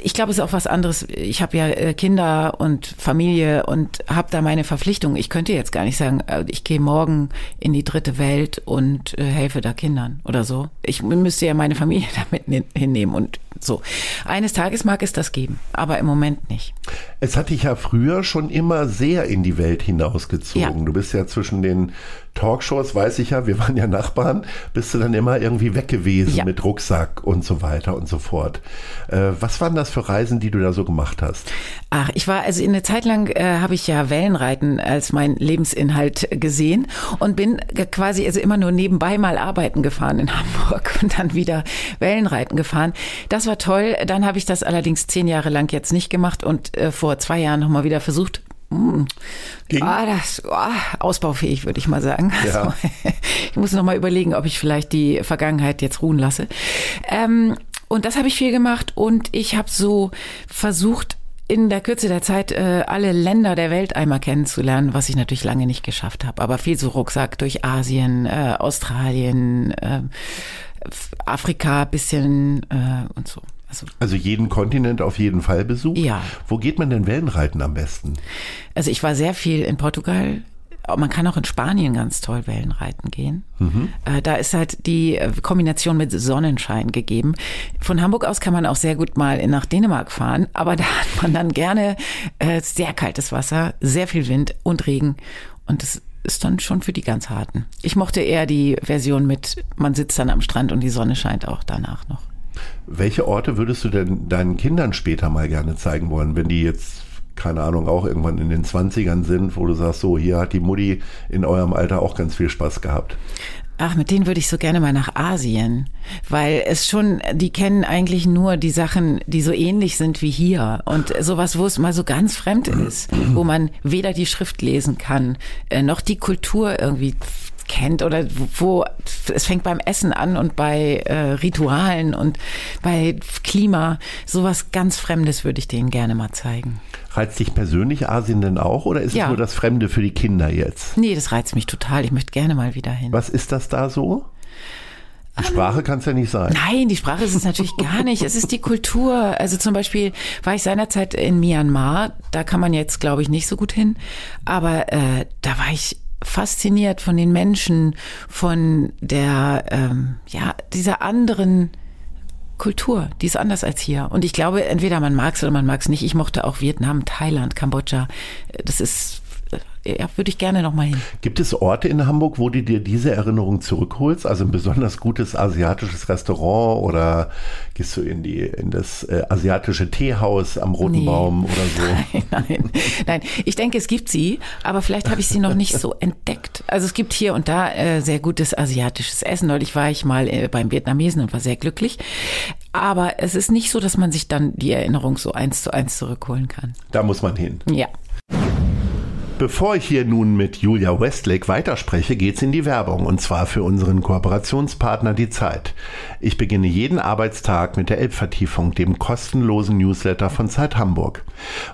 ich glaube, es ist auch was anderes. Ich habe ja äh, Kinder und Familie und habe da meine Verpflichtungen. Ich könnte jetzt gar nicht sagen, äh, ich gehe morgen in die dritte Welt und äh, helfe da Kindern oder so. Ich müsste ja meine Familie damit hinnehmen und so. Eines Tages mag es das geben, aber im Moment nicht. Es hat dich ja früher schon immer sehr in die Welt hinausgezogen. Ja. Du bist ja zwischen den Talkshows, weiß ich ja, wir waren ja Nachbarn, bist du dann immer irgendwie weg gewesen ja. mit Rucksack und so weiter und so fort. Was waren das für Reisen, die du da so gemacht hast? Ach, ich war, also in eine Zeit lang äh, habe ich ja Wellenreiten als mein Lebensinhalt gesehen und bin quasi also immer nur nebenbei mal arbeiten gefahren in Hamburg und dann wieder Wellenreiten gefahren. Das war toll. Dann habe ich das allerdings zehn Jahre lang jetzt nicht gemacht und äh, vor zwei Jahren nochmal wieder versucht hm. Ah, das oh, ausbaufähig, würde ich mal sagen. Ja. Also, ich muss noch mal überlegen, ob ich vielleicht die Vergangenheit jetzt ruhen lasse. Ähm, und das habe ich viel gemacht und ich habe so versucht, in der Kürze der Zeit äh, alle Länder der Welt einmal kennenzulernen, was ich natürlich lange nicht geschafft habe. Aber viel so Rucksack durch Asien, äh, Australien, äh, Afrika bisschen äh, und so. Also, also, jeden Kontinent auf jeden Fall besucht? Ja. Wo geht man denn Wellenreiten am besten? Also ich war sehr viel in Portugal. Man kann auch in Spanien ganz toll Wellenreiten gehen. Mhm. Äh, da ist halt die äh, Kombination mit Sonnenschein gegeben. Von Hamburg aus kann man auch sehr gut mal nach Dänemark fahren, aber da hat man dann gerne äh, sehr kaltes Wasser, sehr viel Wind und Regen. Und das ist dann schon für die ganz harten. Ich mochte eher die Version mit, man sitzt dann am Strand und die Sonne scheint auch danach noch. Welche Orte würdest du denn deinen Kindern später mal gerne zeigen wollen, wenn die jetzt keine Ahnung, auch irgendwann in den 20ern sind, wo du sagst, so, hier hat die Mutti in eurem Alter auch ganz viel Spaß gehabt? Ach, mit denen würde ich so gerne mal nach Asien, weil es schon, die kennen eigentlich nur die Sachen, die so ähnlich sind wie hier und sowas, wo es mal so ganz fremd ist, wo man weder die Schrift lesen kann, äh, noch die Kultur irgendwie kennt oder wo es fängt beim Essen an und bei äh, Ritualen und bei Klima. Sowas ganz Fremdes würde ich denen gerne mal zeigen. Reizt dich persönlich Asien denn auch oder ist ja. es nur das Fremde für die Kinder jetzt? Nee, das reizt mich total. Ich möchte gerne mal wieder hin. Was ist das da so? Die Sprache kann es ja nicht sein. Nein, die Sprache ist es natürlich gar nicht. Es ist die Kultur. Also zum Beispiel war ich seinerzeit in Myanmar. Da kann man jetzt, glaube ich, nicht so gut hin. Aber äh, da war ich fasziniert von den Menschen, von der, ähm, ja, dieser anderen Kultur, die ist anders als hier. Und ich glaube, entweder man mag es oder man mag es nicht. Ich mochte auch Vietnam, Thailand, Kambodscha. Das ist ja, würde ich gerne noch mal hin. Gibt es Orte in Hamburg, wo du dir diese Erinnerung zurückholst? Also ein besonders gutes asiatisches Restaurant oder gehst du in die in das äh, asiatische Teehaus am Roten nee. Baum oder so? Nein, nein, nein. Ich denke, es gibt sie, aber vielleicht habe ich sie noch nicht so entdeckt. Also es gibt hier und da äh, sehr gutes asiatisches Essen. Neulich war ich mal äh, beim Vietnamesen und war sehr glücklich. Aber es ist nicht so, dass man sich dann die Erinnerung so eins zu eins zurückholen kann. Da muss man hin. Ja. Bevor ich hier nun mit Julia Westlake weiterspreche, geht's in die Werbung und zwar für unseren Kooperationspartner Die Zeit. Ich beginne jeden Arbeitstag mit der Elbvertiefung, dem kostenlosen Newsletter von Zeit Hamburg.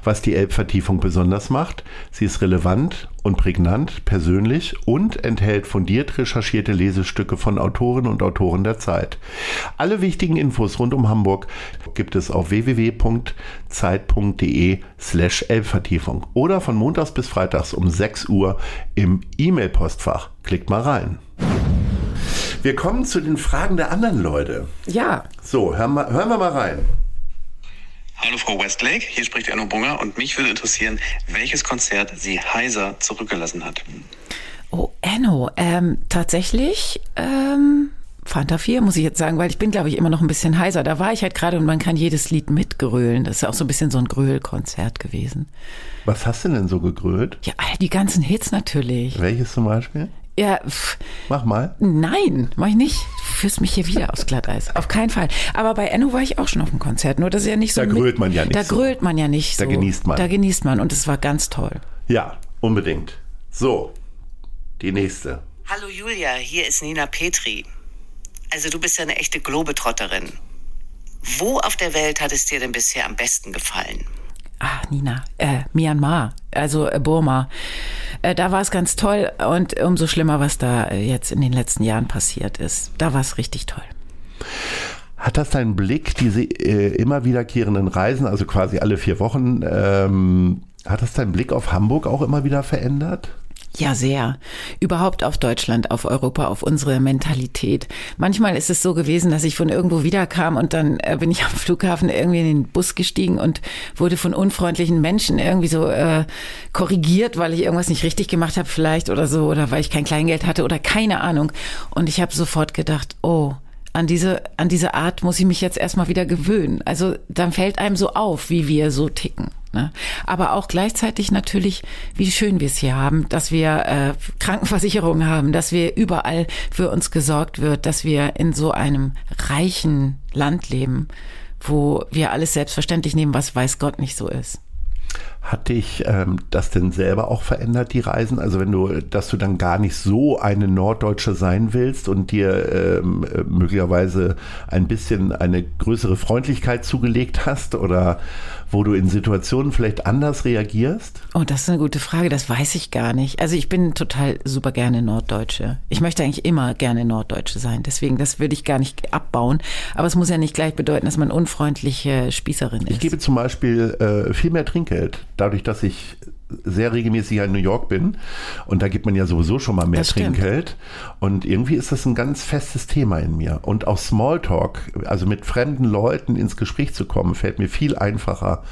Was die Elbvertiefung besonders macht, sie ist relevant und prägnant, persönlich und enthält fundiert recherchierte Lesestücke von Autorinnen und Autoren der Zeit. Alle wichtigen Infos rund um Hamburg gibt es auf www.zeit.de slash Elbvertiefung oder von montags bis freitags um 6 Uhr im E-Mail-Postfach. Klickt mal rein. Wir kommen zu den Fragen der anderen Leute. Ja. So, hören wir, hören wir mal rein. Hallo Frau Westlake, hier spricht Erno Bunger und mich würde interessieren, welches Konzert Sie heiser zurückgelassen hat. Oh, Enno, ähm, tatsächlich ähm, Fanta 4, muss ich jetzt sagen, weil ich bin, glaube ich, immer noch ein bisschen heiser. Da war ich halt gerade und man kann jedes Lied mitgrölen. Das ist auch so ein bisschen so ein Gröhlkonzert gewesen. Was hast du denn so gegrölt? Ja, die ganzen Hits natürlich. Welches zum Beispiel? Ja, mach mal. Nein, mach ich nicht. Du führst mich hier wieder aufs Glatteis. Auf keinen Fall. Aber bei Enno war ich auch schon auf dem Konzert. Nur das ist ja nicht so. Da grölt man ja nicht. Da so. grölt man ja nicht so. Da genießt man. Da genießt man und es war ganz toll. Ja, unbedingt. So, die nächste. Hallo Julia, hier ist Nina Petri. Also du bist ja eine echte Globetrotterin. Wo auf der Welt hat es dir denn bisher am besten gefallen? Ah, Nina, äh, Myanmar, also äh, Burma. Äh, da war es ganz toll und umso schlimmer, was da äh, jetzt in den letzten Jahren passiert ist. Da war es richtig toll. Hat das deinen Blick, diese äh, immer wiederkehrenden Reisen, also quasi alle vier Wochen, ähm, hat das deinen Blick auf Hamburg auch immer wieder verändert? Ja, sehr. Überhaupt auf Deutschland, auf Europa, auf unsere Mentalität. Manchmal ist es so gewesen, dass ich von irgendwo wiederkam und dann äh, bin ich am Flughafen irgendwie in den Bus gestiegen und wurde von unfreundlichen Menschen irgendwie so äh, korrigiert, weil ich irgendwas nicht richtig gemacht habe vielleicht oder so oder weil ich kein Kleingeld hatte oder keine Ahnung. Und ich habe sofort gedacht, oh, an diese, an diese Art muss ich mich jetzt erstmal wieder gewöhnen. Also dann fällt einem so auf, wie wir so ticken. Ne? Aber auch gleichzeitig natürlich, wie schön wir es hier haben, dass wir äh, Krankenversicherungen haben, dass wir überall für uns gesorgt wird, dass wir in so einem reichen Land leben, wo wir alles selbstverständlich nehmen, was weiß Gott nicht so ist. Hat dich ähm, das denn selber auch verändert, die Reisen? Also wenn du, dass du dann gar nicht so eine Norddeutsche sein willst und dir ähm, möglicherweise ein bisschen eine größere Freundlichkeit zugelegt hast oder wo du in Situationen vielleicht anders reagierst? Oh, das ist eine gute Frage, das weiß ich gar nicht. Also ich bin total super gerne Norddeutsche. Ich möchte eigentlich immer gerne Norddeutsche sein, deswegen das würde ich gar nicht abbauen. Aber es muss ja nicht gleich bedeuten, dass man unfreundliche Spießerin ist. Ich gebe zum Beispiel äh, viel mehr Trinkgeld, dadurch, dass ich sehr regelmäßig in New York bin. Und da gibt man ja sowieso schon mal mehr Trinkgeld. Und irgendwie ist das ein ganz festes Thema in mir. Und auch Smalltalk, also mit fremden Leuten ins Gespräch zu kommen, fällt mir viel einfacher,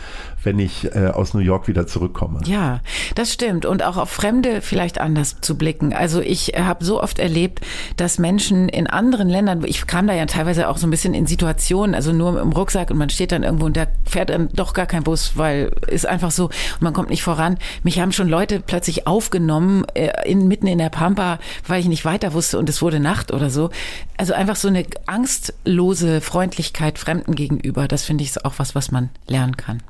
wenn ich äh, aus New York wieder zurückkomme. Ja, das stimmt. Und auch auf Fremde vielleicht anders zu blicken. Also ich habe so oft erlebt, dass Menschen in anderen Ländern, ich kam da ja teilweise auch so ein bisschen in Situationen, also nur im Rucksack und man steht dann irgendwo und da fährt dann doch gar kein Bus, weil ist einfach so und man kommt nicht voran mich haben schon Leute plötzlich aufgenommen, äh, in, mitten in der Pampa, weil ich nicht weiter wusste und es wurde Nacht oder so. Also einfach so eine angstlose Freundlichkeit Fremden gegenüber, das finde ich auch was, was man lernen kann.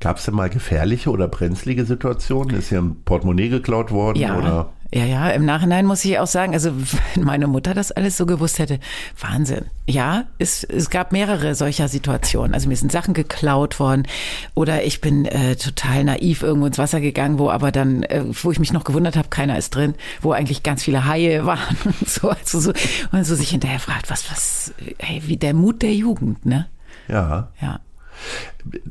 Gab es denn mal gefährliche oder brenzlige Situationen? Ist hier ein Portemonnaie geklaut worden? Ja, oder? Ja, ja, im Nachhinein muss ich auch sagen, also wenn meine Mutter das alles so gewusst hätte, Wahnsinn. Ja, es, es gab mehrere solcher Situationen. Also mir sind Sachen geklaut worden oder ich bin äh, total naiv irgendwo ins Wasser gegangen, wo aber dann, äh, wo ich mich noch gewundert habe, keiner ist drin, wo eigentlich ganz viele Haie waren und so, also so, und so sich hinterher fragt, was, was, hey, wie der Mut der Jugend, ne? Ja. Ja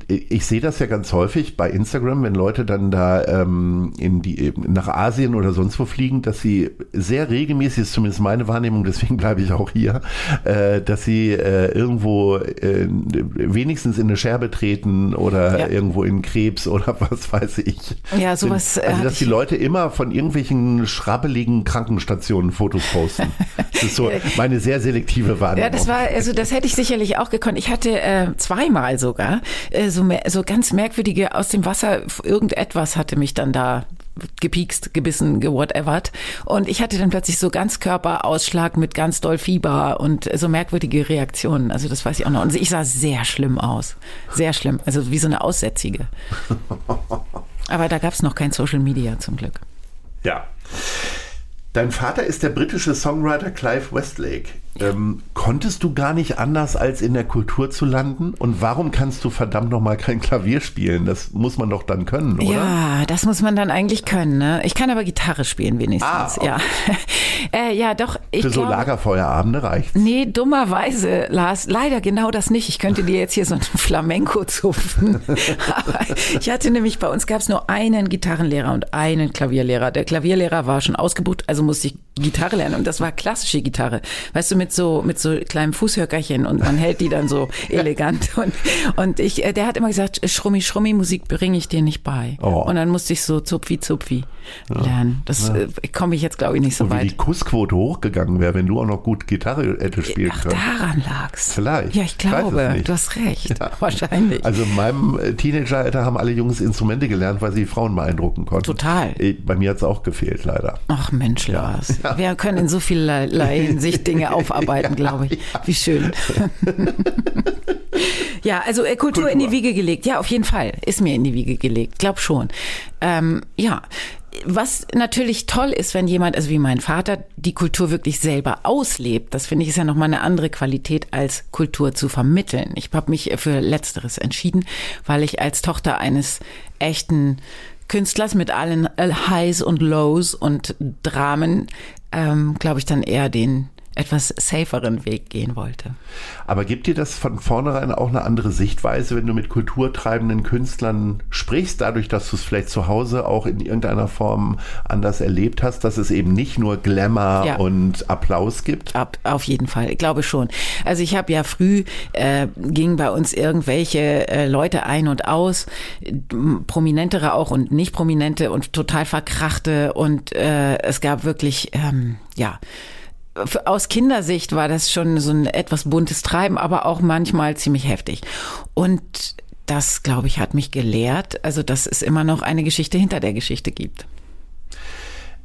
ich sehe das ja ganz häufig bei Instagram, wenn Leute dann da ähm, in die, nach Asien oder sonst wo fliegen, dass sie sehr regelmäßig, ist zumindest meine Wahrnehmung, deswegen bleibe ich auch hier, äh, dass sie äh, irgendwo äh, wenigstens in eine Scherbe treten oder ja. irgendwo in Krebs oder was weiß ich. Ja, sowas. Also, dass die Leute immer von irgendwelchen schrabbeligen Krankenstationen Fotos posten. Das ist so meine sehr selektive Wahrnehmung. Ja, das war, also das hätte ich sicherlich auch gekonnt. Ich hatte äh, zweimal sogar äh, so, so ganz merkwürdige aus dem Wasser, irgendetwas hatte mich dann da gepiekst, gebissen, gewhatevert. Und ich hatte dann plötzlich so ganz Körperausschlag mit ganz doll Fieber und so merkwürdige Reaktionen. Also das weiß ich auch noch. Und ich sah sehr schlimm aus. Sehr schlimm. Also wie so eine Aussätzige. Aber da gab es noch kein Social Media zum Glück. Ja. Dein Vater ist der britische Songwriter Clive Westlake. Ähm, konntest du gar nicht anders, als in der Kultur zu landen? Und warum kannst du verdammt nochmal kein Klavier spielen? Das muss man doch dann können, oder? Ja, das muss man dann eigentlich können. Ne? Ich kann aber Gitarre spielen wenigstens. Ah, okay. Ja, äh, ja, doch. Ich Für so glaub, Lagerfeuerabende reicht. Nee, dummerweise, Lars, leider genau das nicht. Ich könnte dir jetzt hier so einen Flamenco zupfen. aber ich hatte nämlich, bei uns gab es nur einen Gitarrenlehrer und einen Klavierlehrer. Der Klavierlehrer war schon ausgebucht, also musste ich Gitarre lernen. Und das war klassische Gitarre. Weißt du, mit so, mit so kleinem Fußhöckerchen und man hält die dann so elegant. Und, und ich, äh, der hat immer gesagt, Schrummi, Schrummi Musik bringe ich dir nicht bei. Oh. Und dann musste ich so zupfi, zupfi. Lernen. Das ja. äh, komme ich jetzt, glaube ich, nicht so Und weit. Wie die Kussquote hochgegangen wäre, wenn du auch noch gut Gitarre hättest spielen Ach, können. daran lag's. Vielleicht. Ja, ich glaube, nicht. du hast recht. Wahrscheinlich. Also in meinem äh, Teenageralter haben alle Jungs Instrumente gelernt, weil sie Frauen beeindrucken konnten. Total. Äh, Bei mir hat es auch gefehlt, leider. Ach Mensch, Lars. Wir können in so vielerlei Hinsicht Dinge aufarbeiten, glaube ich. Wie schön. ja, also äh, Kultur, Kultur. in die Wiege gelegt. Ja, auf jeden Fall. Ist mir in die Wiege gelegt. Glaub schon. Ähm, ja. Was natürlich toll ist, wenn jemand, also wie mein Vater, die Kultur wirklich selber auslebt, das finde ich ist ja nochmal eine andere Qualität, als Kultur zu vermitteln. Ich habe mich für Letzteres entschieden, weil ich als Tochter eines echten Künstlers mit allen äh, Highs und Lows und Dramen, ähm, glaube ich, dann eher den etwas saferen Weg gehen wollte. Aber gibt dir das von vornherein auch eine andere Sichtweise, wenn du mit kulturtreibenden Künstlern sprichst, dadurch, dass du es vielleicht zu Hause auch in irgendeiner Form anders erlebt hast, dass es eben nicht nur Glamour Ja. und Applaus gibt? Ab, auf jeden Fall, ich glaube schon. Also ich habe ja früh, äh, gingen bei uns irgendwelche äh, Leute ein und aus, prominentere auch und nicht prominente und total verkrachte und äh, es gab wirklich, ähm, ja, aus Kindersicht war das schon so ein etwas buntes Treiben, aber auch manchmal ziemlich heftig. Und das, glaube ich, hat mich gelehrt, also dass es immer noch eine Geschichte hinter der Geschichte gibt.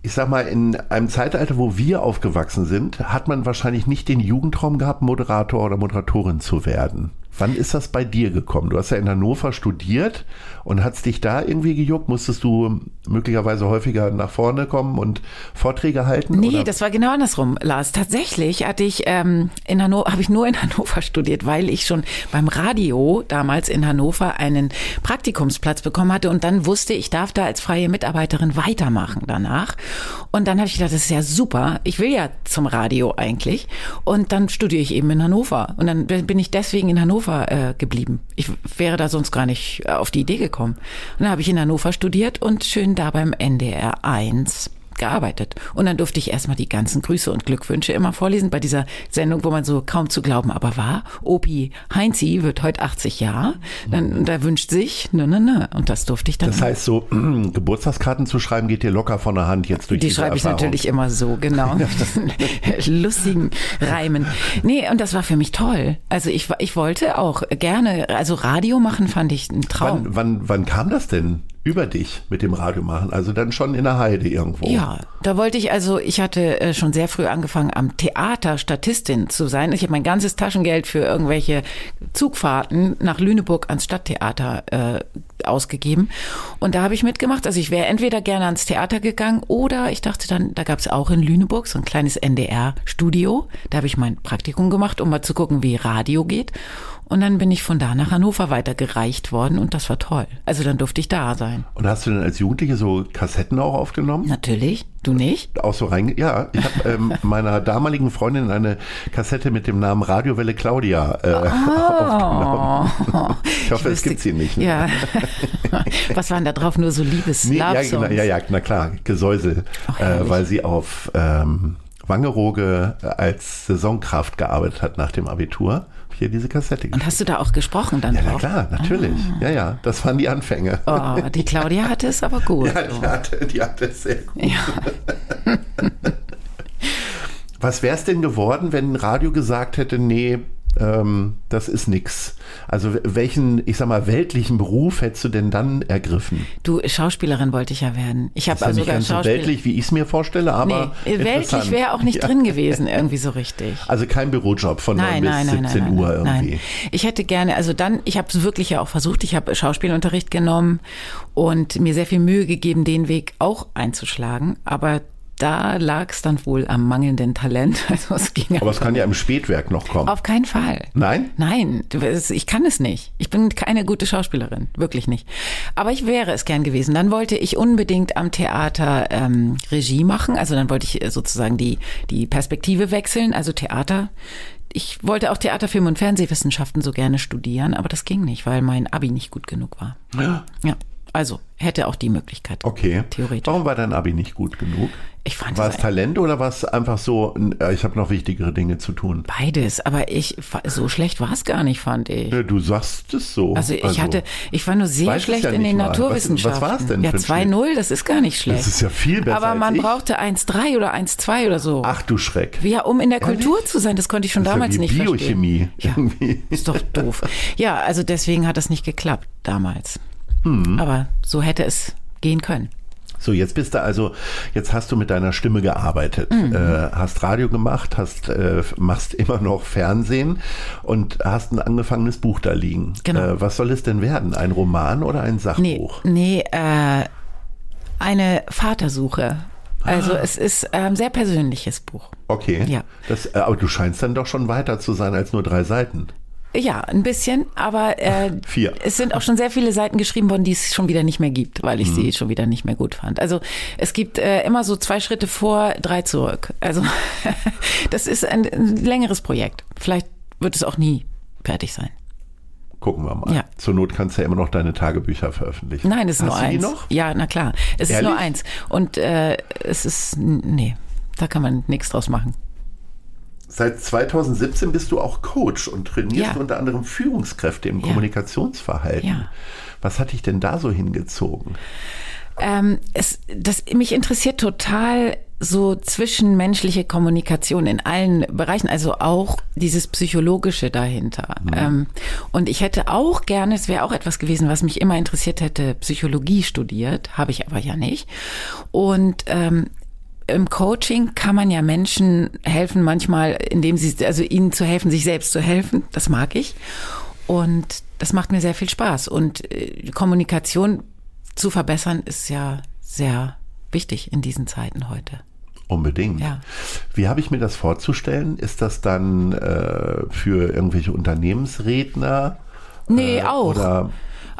Ich sag mal, in einem Zeitalter, wo wir aufgewachsen sind, hat man wahrscheinlich nicht den Jugendtraum gehabt, Moderator oder Moderatorin zu werden. Wann ist das bei dir gekommen? Du hast ja in Hannover studiert und hat's dich da irgendwie gejuckt? Musstest du möglicherweise häufiger nach vorne kommen und Vorträge halten? Nee, oder? das war genau andersrum, Lars. Tatsächlich hatte ich ähm, in Hannover, habe ich nur in Hannover studiert, weil ich schon beim Radio damals in Hannover einen Praktikumsplatz bekommen hatte und dann wusste, ich darf da als freie Mitarbeiterin weitermachen danach. Und dann habe ich gedacht, das ist ja super. Ich will ja zum Radio eigentlich. Und dann studiere ich eben in Hannover. Und dann bin ich deswegen in Hannover äh, geblieben. Ich wäre da sonst gar nicht äh, auf die Idee gekommen. Und dann habe ich in Hannover studiert und schön da beim NDR 1 gearbeitet. Und dann durfte ich erstmal die ganzen Grüße und Glückwünsche immer vorlesen bei dieser Sendung, wo man so kaum zu glauben aber war. Opi Heinzi wird heute 80 Jahre. Dann, und er wünscht sich, ne, ne, ne. Und das durfte ich dann. Das heißt, so Geburtstagskarten zu schreiben, geht dir locker von der Hand jetzt durch die diese schreibe ich Erfahrung. natürlich immer so, genau. Lustigen Reimen. Nee, und das war für mich toll. Also ich, ich wollte auch gerne, also Radio machen fand ich ein Traum. Wann, wann, wann kam das denn über dich mit dem Radio machen? Also dann schon in der Heide irgendwo. Ja, da wollte ich also, ich hatte äh, schon sehr früh angefangen, am Theater Statistin zu sein. Ich habe mein ganzes Taschengeld für irgendwelche Zugfahrten nach Lüneburg ans Stadttheater äh, ausgegeben. Und da habe ich mitgemacht. Also ich wäre entweder gerne ans Theater gegangen oder ich dachte dann, da gab es auch in Lüneburg so ein kleines NDR-Studio. Da habe ich mein Praktikum gemacht, um mal zu gucken, wie Radio geht. Und dann bin ich von da nach Hannover weitergereicht worden und das war toll. Also dann durfte ich da sein. Und hast du denn als Jugendliche so Kassetten auch aufgenommen? Natürlich. Du nicht? Auch so rein, ja, ich habe ähm, meiner damaligen Freundin eine Kassette mit dem Namen Radiowelle Claudia äh, aufgenommen. Ich hoffe, es wüsste- gibt sie nicht. Ne? Ja. Was waren da drauf? Nur so liebes Nee, ja, genau, ja, ja, na klar, Gesäusel, Ach, äh, weil sie auf ähm, Wangerooge als Saisonkraft gearbeitet hat nach dem Abitur. Hier diese Kassette Und hast du da auch gesprochen dann Ja, na klar, natürlich. Ja, ja, das waren die Anfänge. Oh, die Claudia hatte es aber gut. Ja, die hatte, die hatte es sehr gut. Ja. Was wäre es denn geworden, wenn Radio gesagt hätte, nee, ähm, das ist nix? Also welchen, ich sag mal, weltlichen Beruf hättest du denn dann ergriffen? Du, Schauspielerin wollte ich ja werden. Ich habe Ist ja also nicht sogar ganz so weltlich, wie ich es mir vorstelle, aber nee, weltlich interessant. wäre auch nicht Ja. drin gewesen, irgendwie so richtig. Also kein Bürojob von 9 Nein, bis nein, nein, 17 nein, Uhr nein, irgendwie. nein. Ich hätte gerne, also dann, ich habe es wirklich ja auch versucht, ich habe Schauspielunterricht genommen und mir sehr viel Mühe gegeben, den Weg auch einzuschlagen, aber da lag es dann wohl am mangelnden Talent. Also es ging Aber es kann ja im Spätwerk noch kommen. auf keinen Fall. Nein? Nein, ich kann es nicht. Ich bin keine gute Schauspielerin, wirklich nicht. Aber ich wäre es gern gewesen. Dann wollte ich unbedingt am Theater ähm, Regie machen. Also dann wollte ich äh, sozusagen die, die Perspektive wechseln, also Theater. Ich wollte auch Theater, Film und Fernsehwissenschaften so gerne studieren, aber das ging nicht, weil mein Abi nicht gut genug war. Ja. Ja. Also hätte auch die Möglichkeit. Okay. Theoretisch. Warum war dein Abi nicht gut genug? Ich fand War es es Talent oder war es einfach so, äh, ich habe noch wichtigere Dinge zu tun? beides, aber ich so schlecht war es gar nicht, fand ich. Ja, Du sagst es so. Also ich hatte, ich war nur sehr es schlecht ja in den mal. Was- Naturwissenschaften. was war's denn Ja, für ein 2-0, das ist gar nicht schlecht. Das ist ja viel besser Aber man brauchte 1-3 oder 1-2 oder so. Ach du Schreck. Ja, um in der Kultur zu sein, das konnte ich schon Das ja damals wie nicht Biochemie. verstehen. Irgendwie. Ja, ist doch doof. Ja, also deswegen hat das nicht geklappt damals. Hm. Aber so hätte es gehen können. So, jetzt bist du also, jetzt hast du mit deiner Stimme gearbeitet, Mhm. äh, hast Radio gemacht, hast, äh, machst immer noch Fernsehen und hast ein angefangenes Buch da liegen. Genau. Äh, was soll es denn werden? Ein Roman oder ein Nee, Sachbuch? nee äh, eine Vatersuche. Also Ah. es ist ein sehr persönliches Buch. Okay. Ja. Das, äh, aber du scheinst dann doch schon weiter zu sein als nur drei Seiten. Ja, ein bisschen, aber äh, Vier. es sind auch schon sehr viele Seiten geschrieben worden, die es schon wieder nicht mehr gibt, weil ich Mhm. sie schon wieder nicht mehr gut fand. Also es gibt äh, immer so zwei Schritte vor, drei zurück. Also das ist ein, ein längeres Projekt. Vielleicht wird es auch nie fertig sein. Gucken wir mal. Ja. Zur Not kannst du ja immer noch deine Tagebücher veröffentlichen. Nein, es ist Hast nur du die eins. noch? Ja, na klar. Es ist Ehrlich? nur eins. Und äh, es ist, nee, da kann man nichts draus machen. Seit 2017 bist du auch Coach und trainierst Ja. unter anderem Führungskräfte im Ja. Kommunikationsverhalten. Ja. Was hat dich denn da so hingezogen? Ähm, es, das, mich interessiert total so zwischenmenschliche Kommunikation in allen Bereichen, also auch dieses Psychologische dahinter. Ähm, und ich hätte auch gerne, es wäre auch etwas gewesen, was mich immer interessiert hätte, Psychologie studiert, habe ich aber ja nicht. Und ähm, im Coaching kann man ja Menschen helfen, manchmal, indem sie, also ihnen zu helfen, sich selbst zu helfen. Das mag ich. Und das macht mir sehr viel Spaß. Und äh, Kommunikation zu verbessern ist ja sehr wichtig in diesen Zeiten heute. Unbedingt. Ja. Wie habe ich mir das vorzustellen? Ist das dann äh, für irgendwelche Unternehmensredner? Nee, äh, auch. Oder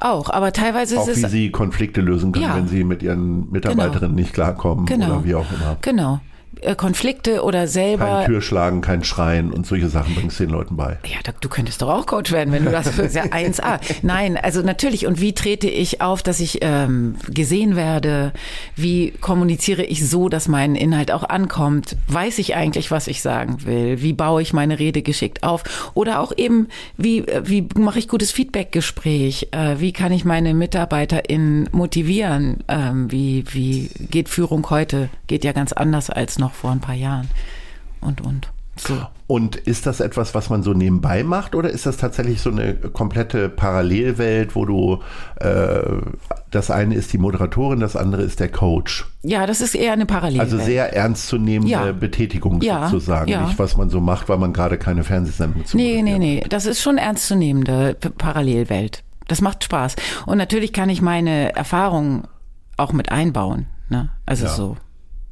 Auch, aber teilweise auch ist wie es. sie Konflikte lösen können, Ja. wenn sie mit ihren Mitarbeiterinnen nicht klarkommen Genau. oder wie auch immer. Genau. Äh, Konflikte oder selber. Kein Türschlagen, kein Schreien und solche Sachen bringst du den Leuten bei. Ja, du könntest doch auch Coach werden, wenn du das ist ja 1A. Nein, also natürlich. Und wie trete ich auf, dass ich ähm, gesehen werde? Wie kommuniziere ich so, dass mein Inhalt auch ankommt? Weiß ich eigentlich, was ich sagen will? Wie baue ich meine Rede geschickt auf? Oder auch eben, wie, äh, wie mache ich gutes Feedbackgespräch? Äh, wie kann ich meine MitarbeiterInnen motivieren? Ähm, wie, wie geht Führung heute? Geht ja ganz anders als noch vor ein paar Jahren. Und, und. So. Und ist das etwas, was man so nebenbei macht oder ist das tatsächlich so eine komplette Parallelwelt, wo du äh, das eine ist die Moderatorin, das andere ist der Coach? Ja, das ist eher eine Parallele. Also sehr ernstzunehmende Ja. Betätigung Ja, sozusagen. ja. Nicht, was man so macht, weil man gerade keine Fernsehsendung zu Nee, nee, nee. Das ist schon ernstzunehmende Parallelwelt. Das macht Spaß. Und natürlich kann ich meine Erfahrungen auch mit einbauen. Ne? Also so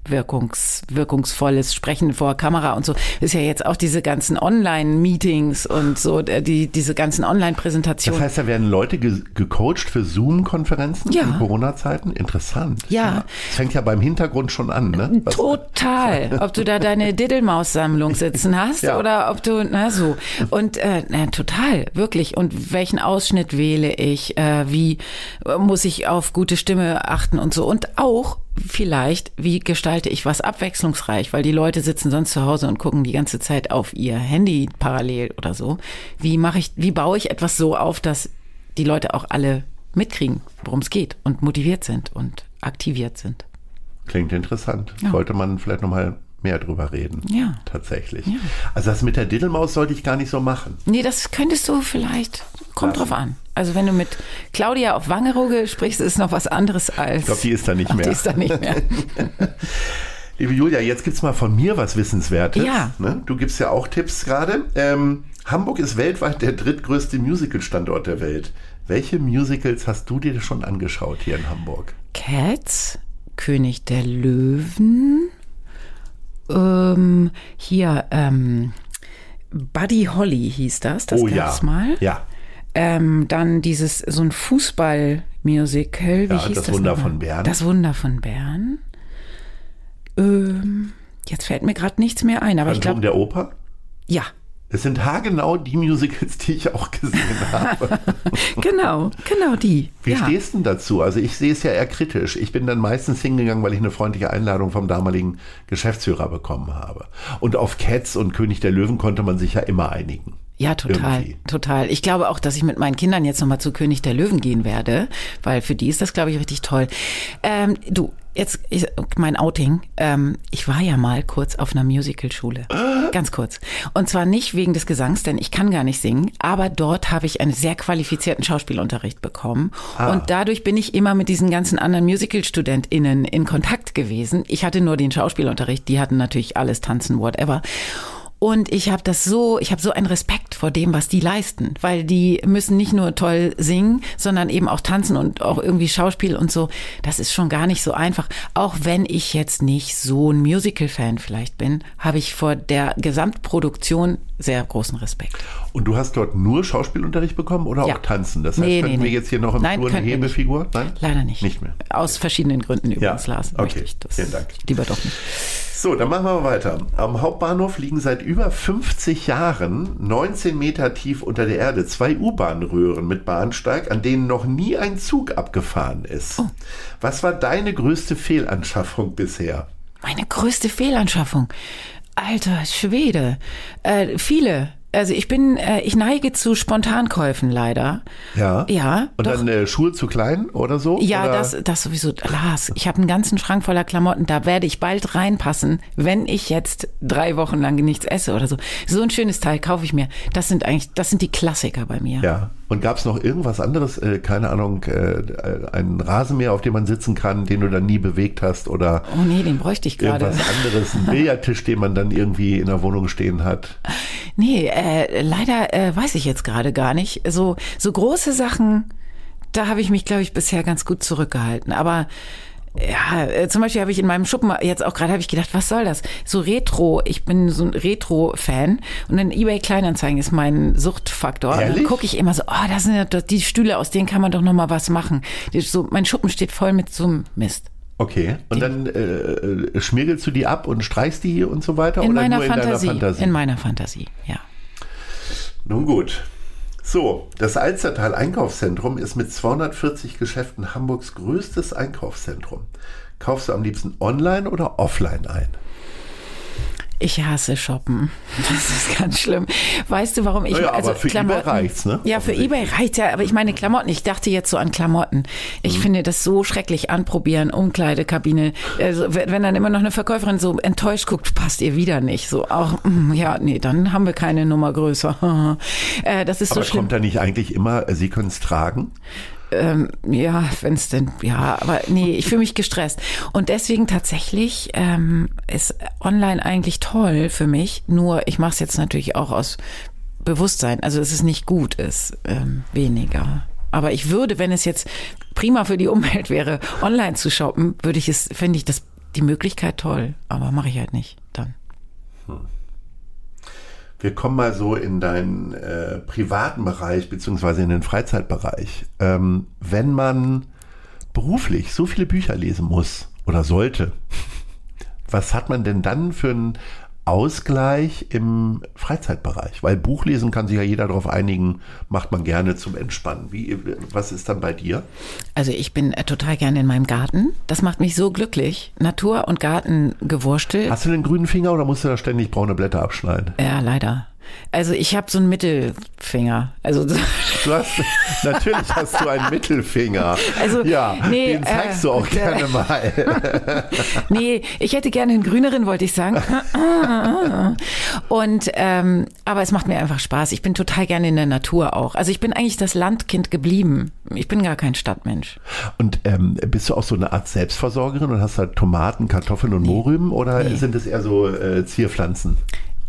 wirkungs, wirkungsvolles Sprechen vor Kamera und so. Ist ja jetzt auch diese ganzen Online-Meetings und so, äh, die, diese ganzen Das Online-Präsentationen. heißt, da werden Leute ge gecoacht für Zoom-Konferenzen Ja. in Corona-Zeiten? Interessant. Ja. Das fängt ja beim Hintergrund schon an, ne? Was- Total. Ob du da deine Diddlemaus-Sammlung sitzen hast Ja. oder ob du, na so. Und äh, na, total, wirklich. Und welchen Ausschnitt wähle ich? Äh, wie muss ich auf gute Stimme achten und so. Und auch vielleicht, wie gestalte ich was abwechslungsreich? Weil die Leute sitzen sonst zu Hause und gucken die ganze Zeit auf ihr Handy parallel oder so. Wie mache ich, wie baue ich etwas so auf, dass die Leute auch alle mitkriegen, worum es geht und motiviert sind und aktiviert sind? Klingt interessant. Ja. Sollte man vielleicht nochmal mehr drüber reden. Ja. Tatsächlich. Also das mit der Diddlemaus sollte ich gar nicht so machen. Nee, das könntest du vielleicht, kommt drauf an. Also wenn du mit Claudia auf Wangerooge sprichst, ist noch was anderes als... Ich glaube, die ist da nicht mehr. Die ist da nicht mehr. Liebe Julia, jetzt gibt's mal von mir was Wissenswertes. Ja. Ne? Du gibst ja auch Tipps gerade. Ähm, Hamburg ist weltweit der drittgrößte Musical-Standort der Welt. Welche Musicals hast du dir schon angeschaut hier in Hamburg? Cats, König der Löwen, ähm, hier, ähm, Buddy Holly hieß das, das oh gab's ja. mal. Ja. Ähm, dann dieses, so ein Fußball-Musical, wie Ja, hieß Das das? Wunder nochmal? von Bern. Das Wunder von Bern. Ähm, jetzt fällt mir gerade nichts mehr ein, aber ich Phantom glaube, der Oper? ja, Es sind haargenau die Musicals, die ich auch gesehen habe. genau, genau die. Wie ja. stehst du denn dazu? Also ich sehe es ja eher kritisch. Ich bin dann meistens hingegangen, weil ich eine freundliche Einladung vom damaligen Geschäftsführer bekommen habe. Und auf Cats und König der Löwen konnte man sich ja immer einigen. Ja, total, Irgendwie. total. Ich glaube auch, dass ich mit meinen Kindern jetzt nochmal zu König der Löwen gehen werde, weil für die ist das, glaube ich, richtig toll. Ähm, du, jetzt ich, mein Outing. Ähm, ich war ja mal kurz auf einer Musicalschule. Ganz kurz. Und zwar nicht wegen des Gesangs, denn ich kann gar nicht singen, aber dort habe ich einen sehr qualifizierten Schauspielunterricht bekommen. Ah. Und dadurch bin ich immer mit diesen ganzen anderen Musical-StudentInnen in Kontakt gewesen. Ich hatte nur den Schauspielunterricht, die hatten natürlich alles tanzen, whatever. Und ich habe das so, ich habe so einen Respekt vor dem, was die leisten, weil die müssen nicht nur toll singen, sondern eben auch tanzen und auch irgendwie Schauspiel und so. Das ist schon gar nicht so einfach. Auch wenn ich jetzt nicht so ein Musical-Fan vielleicht bin, habe ich vor der Gesamtproduktion sehr großen Respekt. Und du hast dort nur Schauspielunterricht bekommen oder ja. auch tanzen? Das heißt, nee, könnten nee, wir jetzt hier noch im Nein, Tour eine Hebefigur? Nein? Leider nicht. Nicht mehr. Aus verschiedenen Gründen übrigens, ja. Lars. Okay, vielen Dank. Lieber doch nicht. So, dann machen wir mal weiter. Am Hauptbahnhof liegen seit über 50 Jahren 19 Meter tief unter der Erde zwei U-Bahn-Röhren mit Bahnsteig, an denen noch nie ein Zug abgefahren ist. Oh. Was war deine größte Fehlanschaffung bisher? Meine größte Fehlanschaffung? Alter Schwede. Äh, viele. Also ich bin, äh, ich neige zu Spontankäufen leider. Ja. Ja. Und doch. dann äh, Schuhe zu klein oder so? Ja, oder? das, das sowieso. Lars, ich habe einen ganzen Schrank voller Klamotten. Da werde ich bald reinpassen, wenn ich jetzt drei Wochen lang nichts esse oder so. So ein schönes Teil kaufe ich mir. Das sind eigentlich, das sind die Klassiker bei mir. Ja. Und gab es noch irgendwas anderes, äh, keine Ahnung, äh, einen Rasenmäher, auf dem man sitzen kann, den du dann nie bewegt hast oder Oh nee, den bräuchte ich gerade. Irgendwas anderes, ein Billardtisch, den man dann irgendwie in der Wohnung stehen hat. Nee, äh, leider äh, weiß ich jetzt gerade gar nicht. So, so große Sachen, da habe ich mich, glaube ich, bisher ganz gut zurückgehalten. Aber ja, äh, zum Beispiel habe ich in meinem Schuppen jetzt auch gerade habe ich gedacht, was soll das? So Retro, ich bin so ein Retro-Fan und dann eBay Kleinanzeigen ist mein Suchtfaktor. Ehrlich? Dann gucke ich immer so, oh, das sind ja die Stühle, aus denen kann man doch noch mal was machen. So, mein Schuppen steht voll mit so einem Mist. Okay, und die, dann äh, äh, schmirgelst du die ab und streichst die und so weiter? In oder meiner nur in Fantasie, deiner Fantasie? In meiner Fantasie, ja. Nun gut. So, das Alzertal Einkaufszentrum ist mit 240 Geschäften Hamburgs größtes Einkaufszentrum. Kaufst du am liebsten online oder offline ein? Ich hasse Shoppen. Das ist ganz schlimm. Weißt du, warum ich ja, also aber für Klamotten, eBay reicht's, ne? Ja, für eBay reicht's ja, aber ich meine Klamotten, ich dachte jetzt so an Klamotten. Ich mhm. finde das so schrecklich anprobieren, Umkleidekabine. Also, wenn dann immer noch eine Verkäuferin so enttäuscht guckt, passt ihr wieder nicht. So auch mm, ja, nee, dann haben wir keine Nummer größer. Äh, das ist aber so schlimm. kommt da nicht eigentlich immer, Sie können es tragen? Ähm, ja, wenn es denn, ja, aber nee, ich fühle mich gestresst. Und deswegen tatsächlich ähm, ist online eigentlich toll für mich. Nur ich mache es jetzt natürlich auch aus Bewusstsein, also dass es nicht gut ist, ähm, weniger. Aber ich würde, wenn es jetzt prima für die Umwelt wäre, online zu shoppen, würde ich es, finde ich das die Möglichkeit toll. Aber mache ich halt nicht dann. Wir kommen mal so in deinen äh, privaten Bereich beziehungsweise in den Freizeitbereich. Ähm, wenn man beruflich so viele Bücher lesen muss oder sollte, was hat man denn dann für ein Ausgleich im Freizeitbereich? Weil Buchlesen kann sich ja jeder darauf einigen, macht man gerne zum Entspannen. Wie, was ist dann bei dir? Also ich bin äh, total gerne in meinem Garten. Das macht mich so glücklich. Natur und Garten gewurstelt. Hast du den grünen Finger oder musst du da ständig braune Blätter abschneiden? Ja, leider. Also ich habe so einen Mittelfinger. Also du hast natürlich hast du einen Mittelfinger. Also ja, nee, den zeigst äh, du auch äh, gerne mal. nee, ich hätte gerne einen grüneren, wollte ich sagen. Und ähm, aber es macht mir einfach Spaß. Ich bin total gerne in der Natur auch. Also ich bin eigentlich das Landkind geblieben. Ich bin gar kein Stadtmensch. Und ähm, bist du auch so eine Art Selbstversorgerin und hast halt Tomaten, Kartoffeln und nee. Mohrrüben oder nee. sind es eher so äh, Zierpflanzen?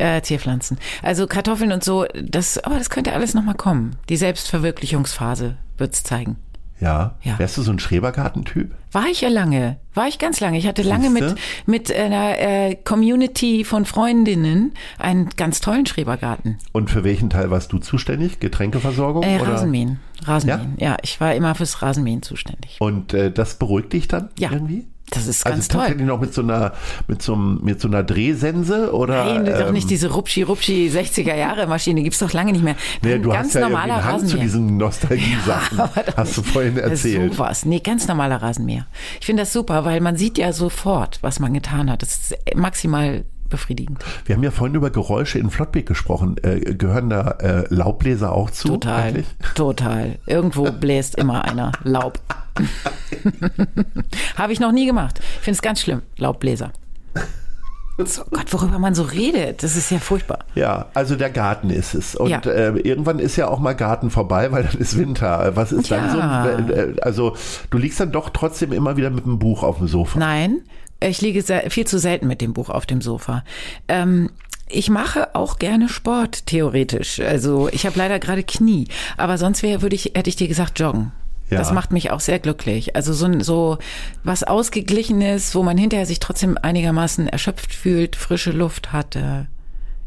Äh, Zierpflanzen. Also Kartoffeln und so, das, aber das könnte alles nochmal kommen. Die Selbstverwirklichungsphase wird's zeigen. Ja. ja. Wärst du so ein Schrebergartentyp? War ich ja lange. War ich ganz lange. Ich hatte lange mit, mit einer äh, Community von Freundinnen einen ganz tollen Schrebergarten. Und für welchen Teil warst du zuständig? Getränkeversorgung? Äh, Rasenmähen. Rasenmähen. Ja? ja? ich war immer fürs Rasenmähen zuständig. Und äh, das beruhigt dich dann ja. irgendwie? Das ist also ganz toll. tatsächlich noch mit so einer, mit so, einem, mit so einer Drehsense oder? Nein, doch ähm, nicht diese Rupschi-Rupschi 60er Jahre Maschine, gibt's doch lange nicht mehr. Nee, du ganz hast ja normaler einen Hang zu diesen Nostalgie-Sachen. doch hast du vorhin erzählt. Sowas. Nee, ganz normaler Rasenmäher. Ich finde das super, weil man sieht ja sofort, was man getan hat. Das ist maximal befriedigend. Wir haben ja vorhin über Geräusche in Flottbeek gesprochen. Äh, gehören da äh, Laubbläser auch zu? Total, eigentlich? total. Irgendwo bläst immer einer Laub. Habe ich noch nie gemacht. Ich finde es ganz schlimm, Laubbläser. So, Gott, worüber man so redet, das ist ja furchtbar. Ja, also der Garten ist es. Und Ja. äh, irgendwann ist ja auch mal Garten vorbei, weil dann ist Winter. Was ist dann Ja. so? Äh, also du liegst dann doch trotzdem immer wieder mit einem Buch auf dem Sofa. Nein, ich liege sehr, viel zu selten mit dem Buch auf dem Sofa. Ähm, ich mache auch gerne Sport, theoretisch. Also ich habe leider gerade Knie, aber sonst wäre, würde ich, hätte ich dir gesagt, joggen. Ja. Das macht mich auch sehr glücklich. Also so, so was Ausgeglichenes, wo man hinterher sich trotzdem einigermaßen erschöpft fühlt, frische Luft hat. Äh.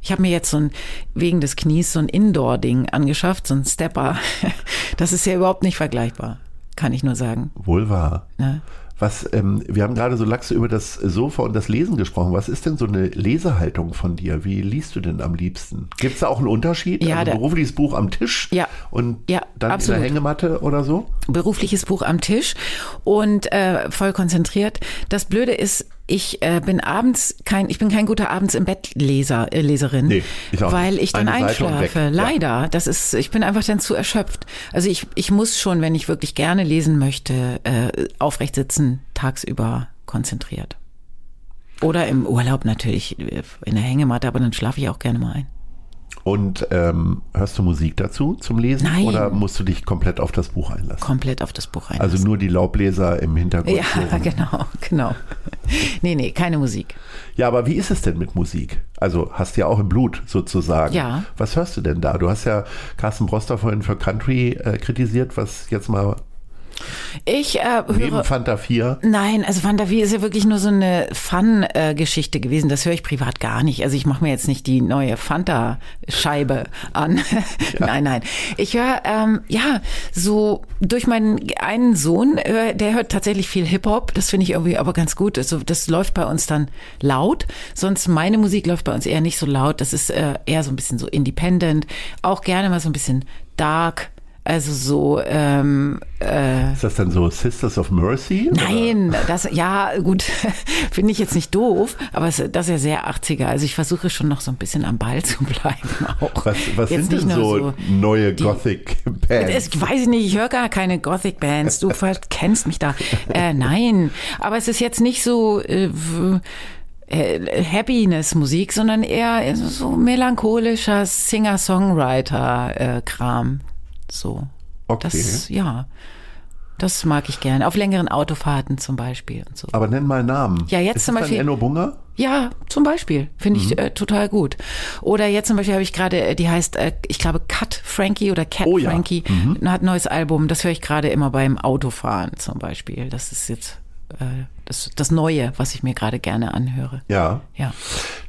Ich habe mir jetzt so ein, wegen des Knies so ein Indoor-Ding angeschafft, so ein Stepper. Das ist ja überhaupt nicht vergleichbar, kann ich nur sagen. Wohl wahr. Ne? Was, ähm, wir haben gerade so lax über das Sofa und das Lesen gesprochen. Was ist denn so eine Lesehaltung von dir? Wie liest du denn am liebsten? Gibt es da auch einen Unterschied? Ja, also berufliches Buch am Tisch Ja. und Ja, dann absolut. in der Hängematte oder so? berufliches Buch am Tisch und äh, voll konzentriert. Das Blöde ist, ich äh, bin abends kein, ich bin kein guter abends im Bett Leser, äh, Leserin, Nee, ich weil ich dann Eine einschlafe. Ja. Leider, das ist, ich bin einfach dann zu erschöpft. Also ich, ich muss schon, wenn ich wirklich gerne lesen möchte, äh, aufrecht sitzen, tagsüber konzentriert. Oder im Urlaub natürlich äh, in der Hängematte, aber dann schlafe ich auch gerne mal ein. Und ähm, hörst du Musik dazu zum Lesen? Nein. Oder musst du dich komplett auf das Buch einlassen? Komplett auf das Buch ein. Also nur die Laubbläser im Hintergrund. ja, hören. genau, genau. Nee, nee, keine Musik. Ja, aber wie ist es denn mit Musik? Also hast du ja auch im Blut sozusagen. Ja. Was hörst du denn da? Du hast ja Carsten Broster vorhin für Country äh, kritisiert, was jetzt mal Ich äh, neben höre. Fanta 4. Nein, also Fanta 4 ist ja wirklich nur so eine Fun-Geschichte gewesen. Das höre ich privat gar nicht. Also ich mache mir jetzt nicht die neue Fanta-Scheibe an. nein, nein. Ich höre, ähm, ja, so durch meinen einen Sohn, äh, der hört tatsächlich viel Hip-Hop. Das finde ich irgendwie aber ganz gut. Also das läuft bei uns dann laut. Sonst meine Musik läuft bei uns eher nicht so laut. Das ist äh, eher so ein bisschen so independent. Auch gerne mal so ein bisschen dark. Also so, ähm, äh, Ist das dann so Sisters of Mercy? oder? Nein, das, ja, gut, finde ich jetzt nicht doof, aber es, das ist ja sehr 80er. Also ich versuche schon noch so ein bisschen am Ball zu bleiben auch. Was, was Jetzt sind denn nur so, neue Gothic-Bands? Es, weiß ich nicht, ich höre gar keine Gothic-Bands, du kennst mich da. Äh, nein, aber es ist jetzt nicht so äh, äh, Happiness-Musik, sondern eher so melancholischer Singer-Songwriter-Kram. So. Okay. Das, ja, das mag ich gerne. Auf längeren Autofahrten zum Beispiel und so. Aber nenn mal Namen. Ja, jetzt ist zum Beispiel- Enno Bunger? Ja, zum Beispiel. Finde Mhm. ich äh, total gut. Oder jetzt zum Beispiel habe ich gerade, äh, die heißt, äh, ich glaube, Cut Frankie oder Cat Oh ja. Frankie, hat ein neues Album. Das höre ich gerade immer beim Autofahren zum Beispiel. Das ist jetzt äh, das, das Neue, was ich mir gerade gerne anhöre. Ja. Ja.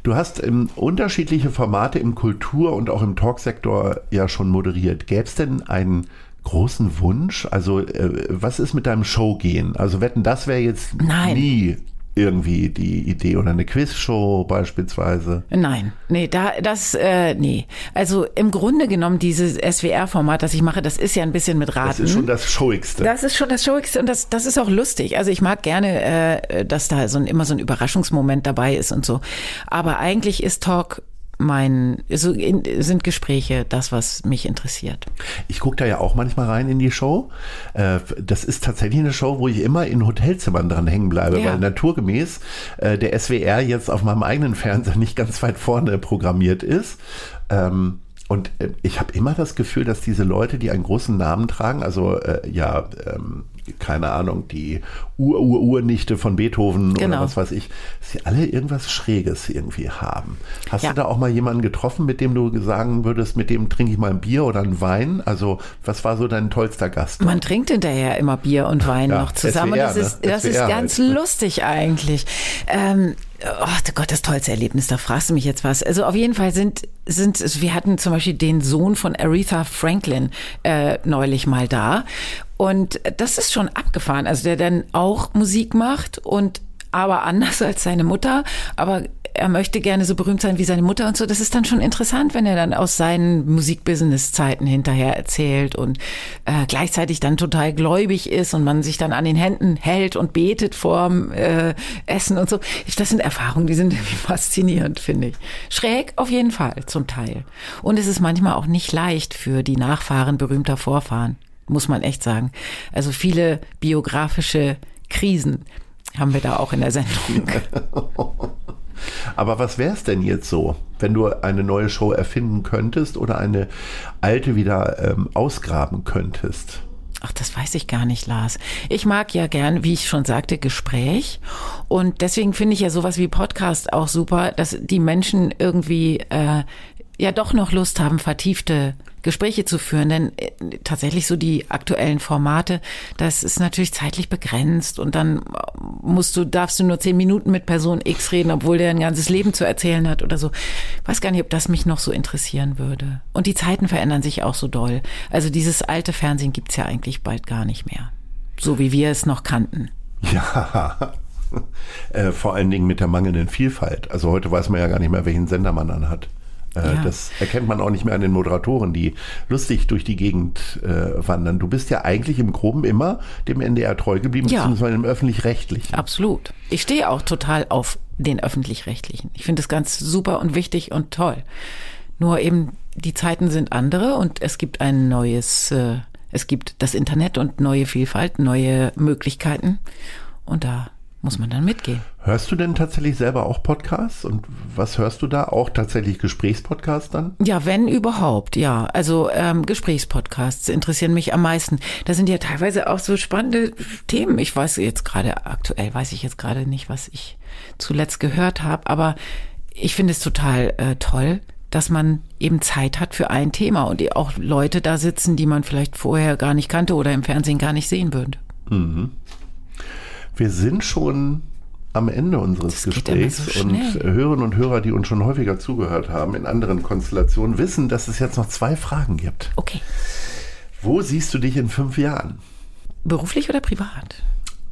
Du hast ähm, unterschiedliche Formate im Kultur- und auch im Talksektor ja schon moderiert. Gäbe es denn einen großen Wunsch? Also, äh, was ist mit deinem Showgehen? Also, wetten, das wäre jetzt Nein. nie irgendwie die Idee oder eine Quizshow beispielsweise. Nein, nee, da das äh, nee. Also im Grunde genommen dieses SWR-Format, das ich mache, das ist ja ein bisschen mit Raten. Das ist schon das Showigste. Das ist schon das Showigste und das, das ist auch lustig. Also ich mag gerne, äh, dass da so ein, immer so ein Überraschungsmoment dabei ist und so. Aber eigentlich ist Talk mein, so in, sind Gespräche das, was mich interessiert. Ich gucke da ja auch manchmal rein in die Show. Äh, Das ist tatsächlich eine Show, wo ich immer in Hotelzimmern dran hängen bleibe, Ja. weil naturgemäß äh, der SWR jetzt auf meinem eigenen Fernseher nicht ganz weit vorne programmiert ist. Ähm, Und äh, ich habe immer das Gefühl, dass diese Leute, die einen großen Namen tragen, also ja, ähm, keine Ahnung, die Ur-Ur-Urnichte von Beethoven Genau. oder was weiß ich, dass sie alle irgendwas Schräges irgendwie haben. Hast Ja. du da auch mal jemanden getroffen, mit dem du sagen würdest, mit dem trinke ich mal ein Bier oder einen Wein? Also, was war so dein tollster Gast? Man trinkt hinterher immer Bier und Wein Ja, noch zusammen. SWR, das ist, ne? das ist ganz halt. lustig eigentlich. Ähm, oh Gott, das tollste Erlebnis, da fragst du mich jetzt was. Also auf jeden Fall sind, sind wir hatten zum Beispiel den Sohn von Aretha Franklin äh, neulich mal da. Und das ist schon abgefahren. Also der dann auch Musik macht und aber anders als seine Mutter. Aber er möchte gerne so berühmt sein wie seine Mutter und so. Das ist dann schon interessant, wenn er dann aus seinen Musikbusiness-Zeiten hinterher erzählt und äh, gleichzeitig dann total gläubig ist und man sich dann an den Händen hält und betet vorm äh, Essen und so. Das sind Erfahrungen, die sind irgendwie faszinierend, finde ich. Schräg auf jeden Fall, zum Teil. Und es ist manchmal auch nicht leicht für die Nachfahren berühmter Vorfahren, muss man echt sagen. Also viele biografische Krisen haben wir da auch in der Sendung. Aber was wäre es denn jetzt so, wenn du eine neue Show erfinden könntest oder eine alte wieder ähm, ausgraben könntest? Ach, das weiß ich gar nicht, Lars. Ich mag ja gern, wie ich schon sagte, Gespräch. Und deswegen finde ich ja sowas wie Podcast auch super, dass die Menschen irgendwie äh, ja doch noch Lust haben, vertiefte Gespräche zu führen. Denn äh, tatsächlich so die aktuellen Formate, das ist natürlich zeitlich begrenzt und dann musst du, darfst du nur zehn Minuten mit Person X reden, obwohl der ein ganzes Leben zu erzählen hat oder so. Ich weiß gar nicht, ob das mich noch so interessieren würde. Und die Zeiten verändern sich auch so doll. Also dieses alte Fernsehen gibt's ja eigentlich bald gar nicht mehr. So wie wir es noch kannten. Ja, äh, vor allen Dingen mit der mangelnden Vielfalt. Also heute weiß man ja gar nicht mehr, welchen Sender man dann hat. Äh, ja. Das erkennt man auch nicht mehr an den Moderatoren, die lustig durch die Gegend äh, wandern. Du bist ja eigentlich im Groben immer dem NDR treu geblieben, ja. beziehungsweise im öffentlich-rechtlichen. Absolut. Ich stehe auch total auf den öffentlich-rechtlichen. Ich finde es ganz super und wichtig und toll. Nur eben die Zeiten sind andere und es gibt ein neues, äh, es gibt das Internet und neue Vielfalt, neue Möglichkeiten. Und da muss man dann mitgehen. Hörst du denn tatsächlich selber auch Podcasts? Und was hörst du da? Auch tatsächlich Gesprächspodcasts dann? Ja, wenn überhaupt, ja. Also ähm, Gesprächspodcasts interessieren mich am meisten. Da sind ja teilweise auch so spannende Themen. Ich weiß jetzt gerade, aktuell weiß ich jetzt gerade nicht, was ich zuletzt gehört habe, aber ich finde es total äh, toll, dass man eben Zeit hat für ein Thema und auch Leute da sitzen, die man vielleicht vorher gar nicht kannte oder im Fernsehen gar nicht sehen würde. Mhm. Wir sind schon am Ende unseres Gesprächs so und Hörerinnen und Hörer, die uns schon häufiger zugehört haben in anderen Konstellationen, wissen, dass es jetzt noch zwei Fragen gibt. Okay. Wo siehst du dich in fünf Jahren? Beruflich oder privat?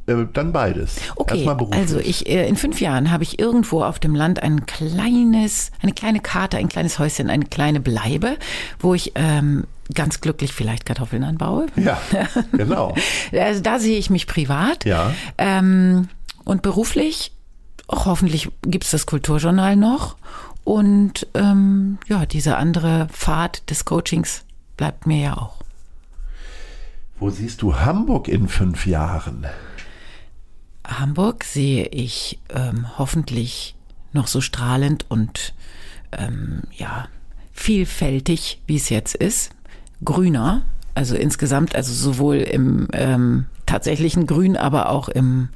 Äh, dann beides. Okay, also ich äh, in fünf Jahren habe ich irgendwo auf dem Land ein kleines, eine kleine Karte, ein kleines Häuschen, eine kleine Bleibe, wo ich ähm, ganz glücklich vielleicht Kartoffeln anbaue. Ja, genau. also da sehe ich mich privat. Ja. Ähm, und beruflich, auch hoffentlich gibt es das Kulturjournal noch. Und ähm, ja, diese andere Pfad des Coachings bleibt mir ja auch. Wo siehst du Hamburg in fünf Jahren? Hamburg sehe ich ähm, hoffentlich noch so strahlend und ähm, ja vielfältig, wie es jetzt ist, grüner, also insgesamt, also sowohl im ähm, tatsächlichen Grün, aber auch im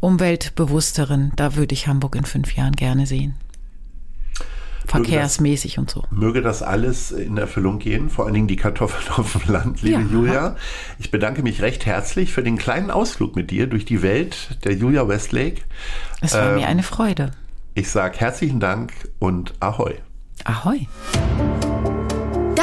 umweltbewussteren. Da würde ich Hamburg in fünf Jahren gerne sehen verkehrsmäßig und so. Möge das alles in Erfüllung gehen, vor allen Dingen die Kartoffeln auf dem Land, liebe ja. Julia. Ich bedanke mich recht herzlich für den kleinen Ausflug mit dir durch die Welt der Julia Westlake. Es war ähm, mir eine Freude. Ich sage herzlichen Dank und Ahoi. Ahoi.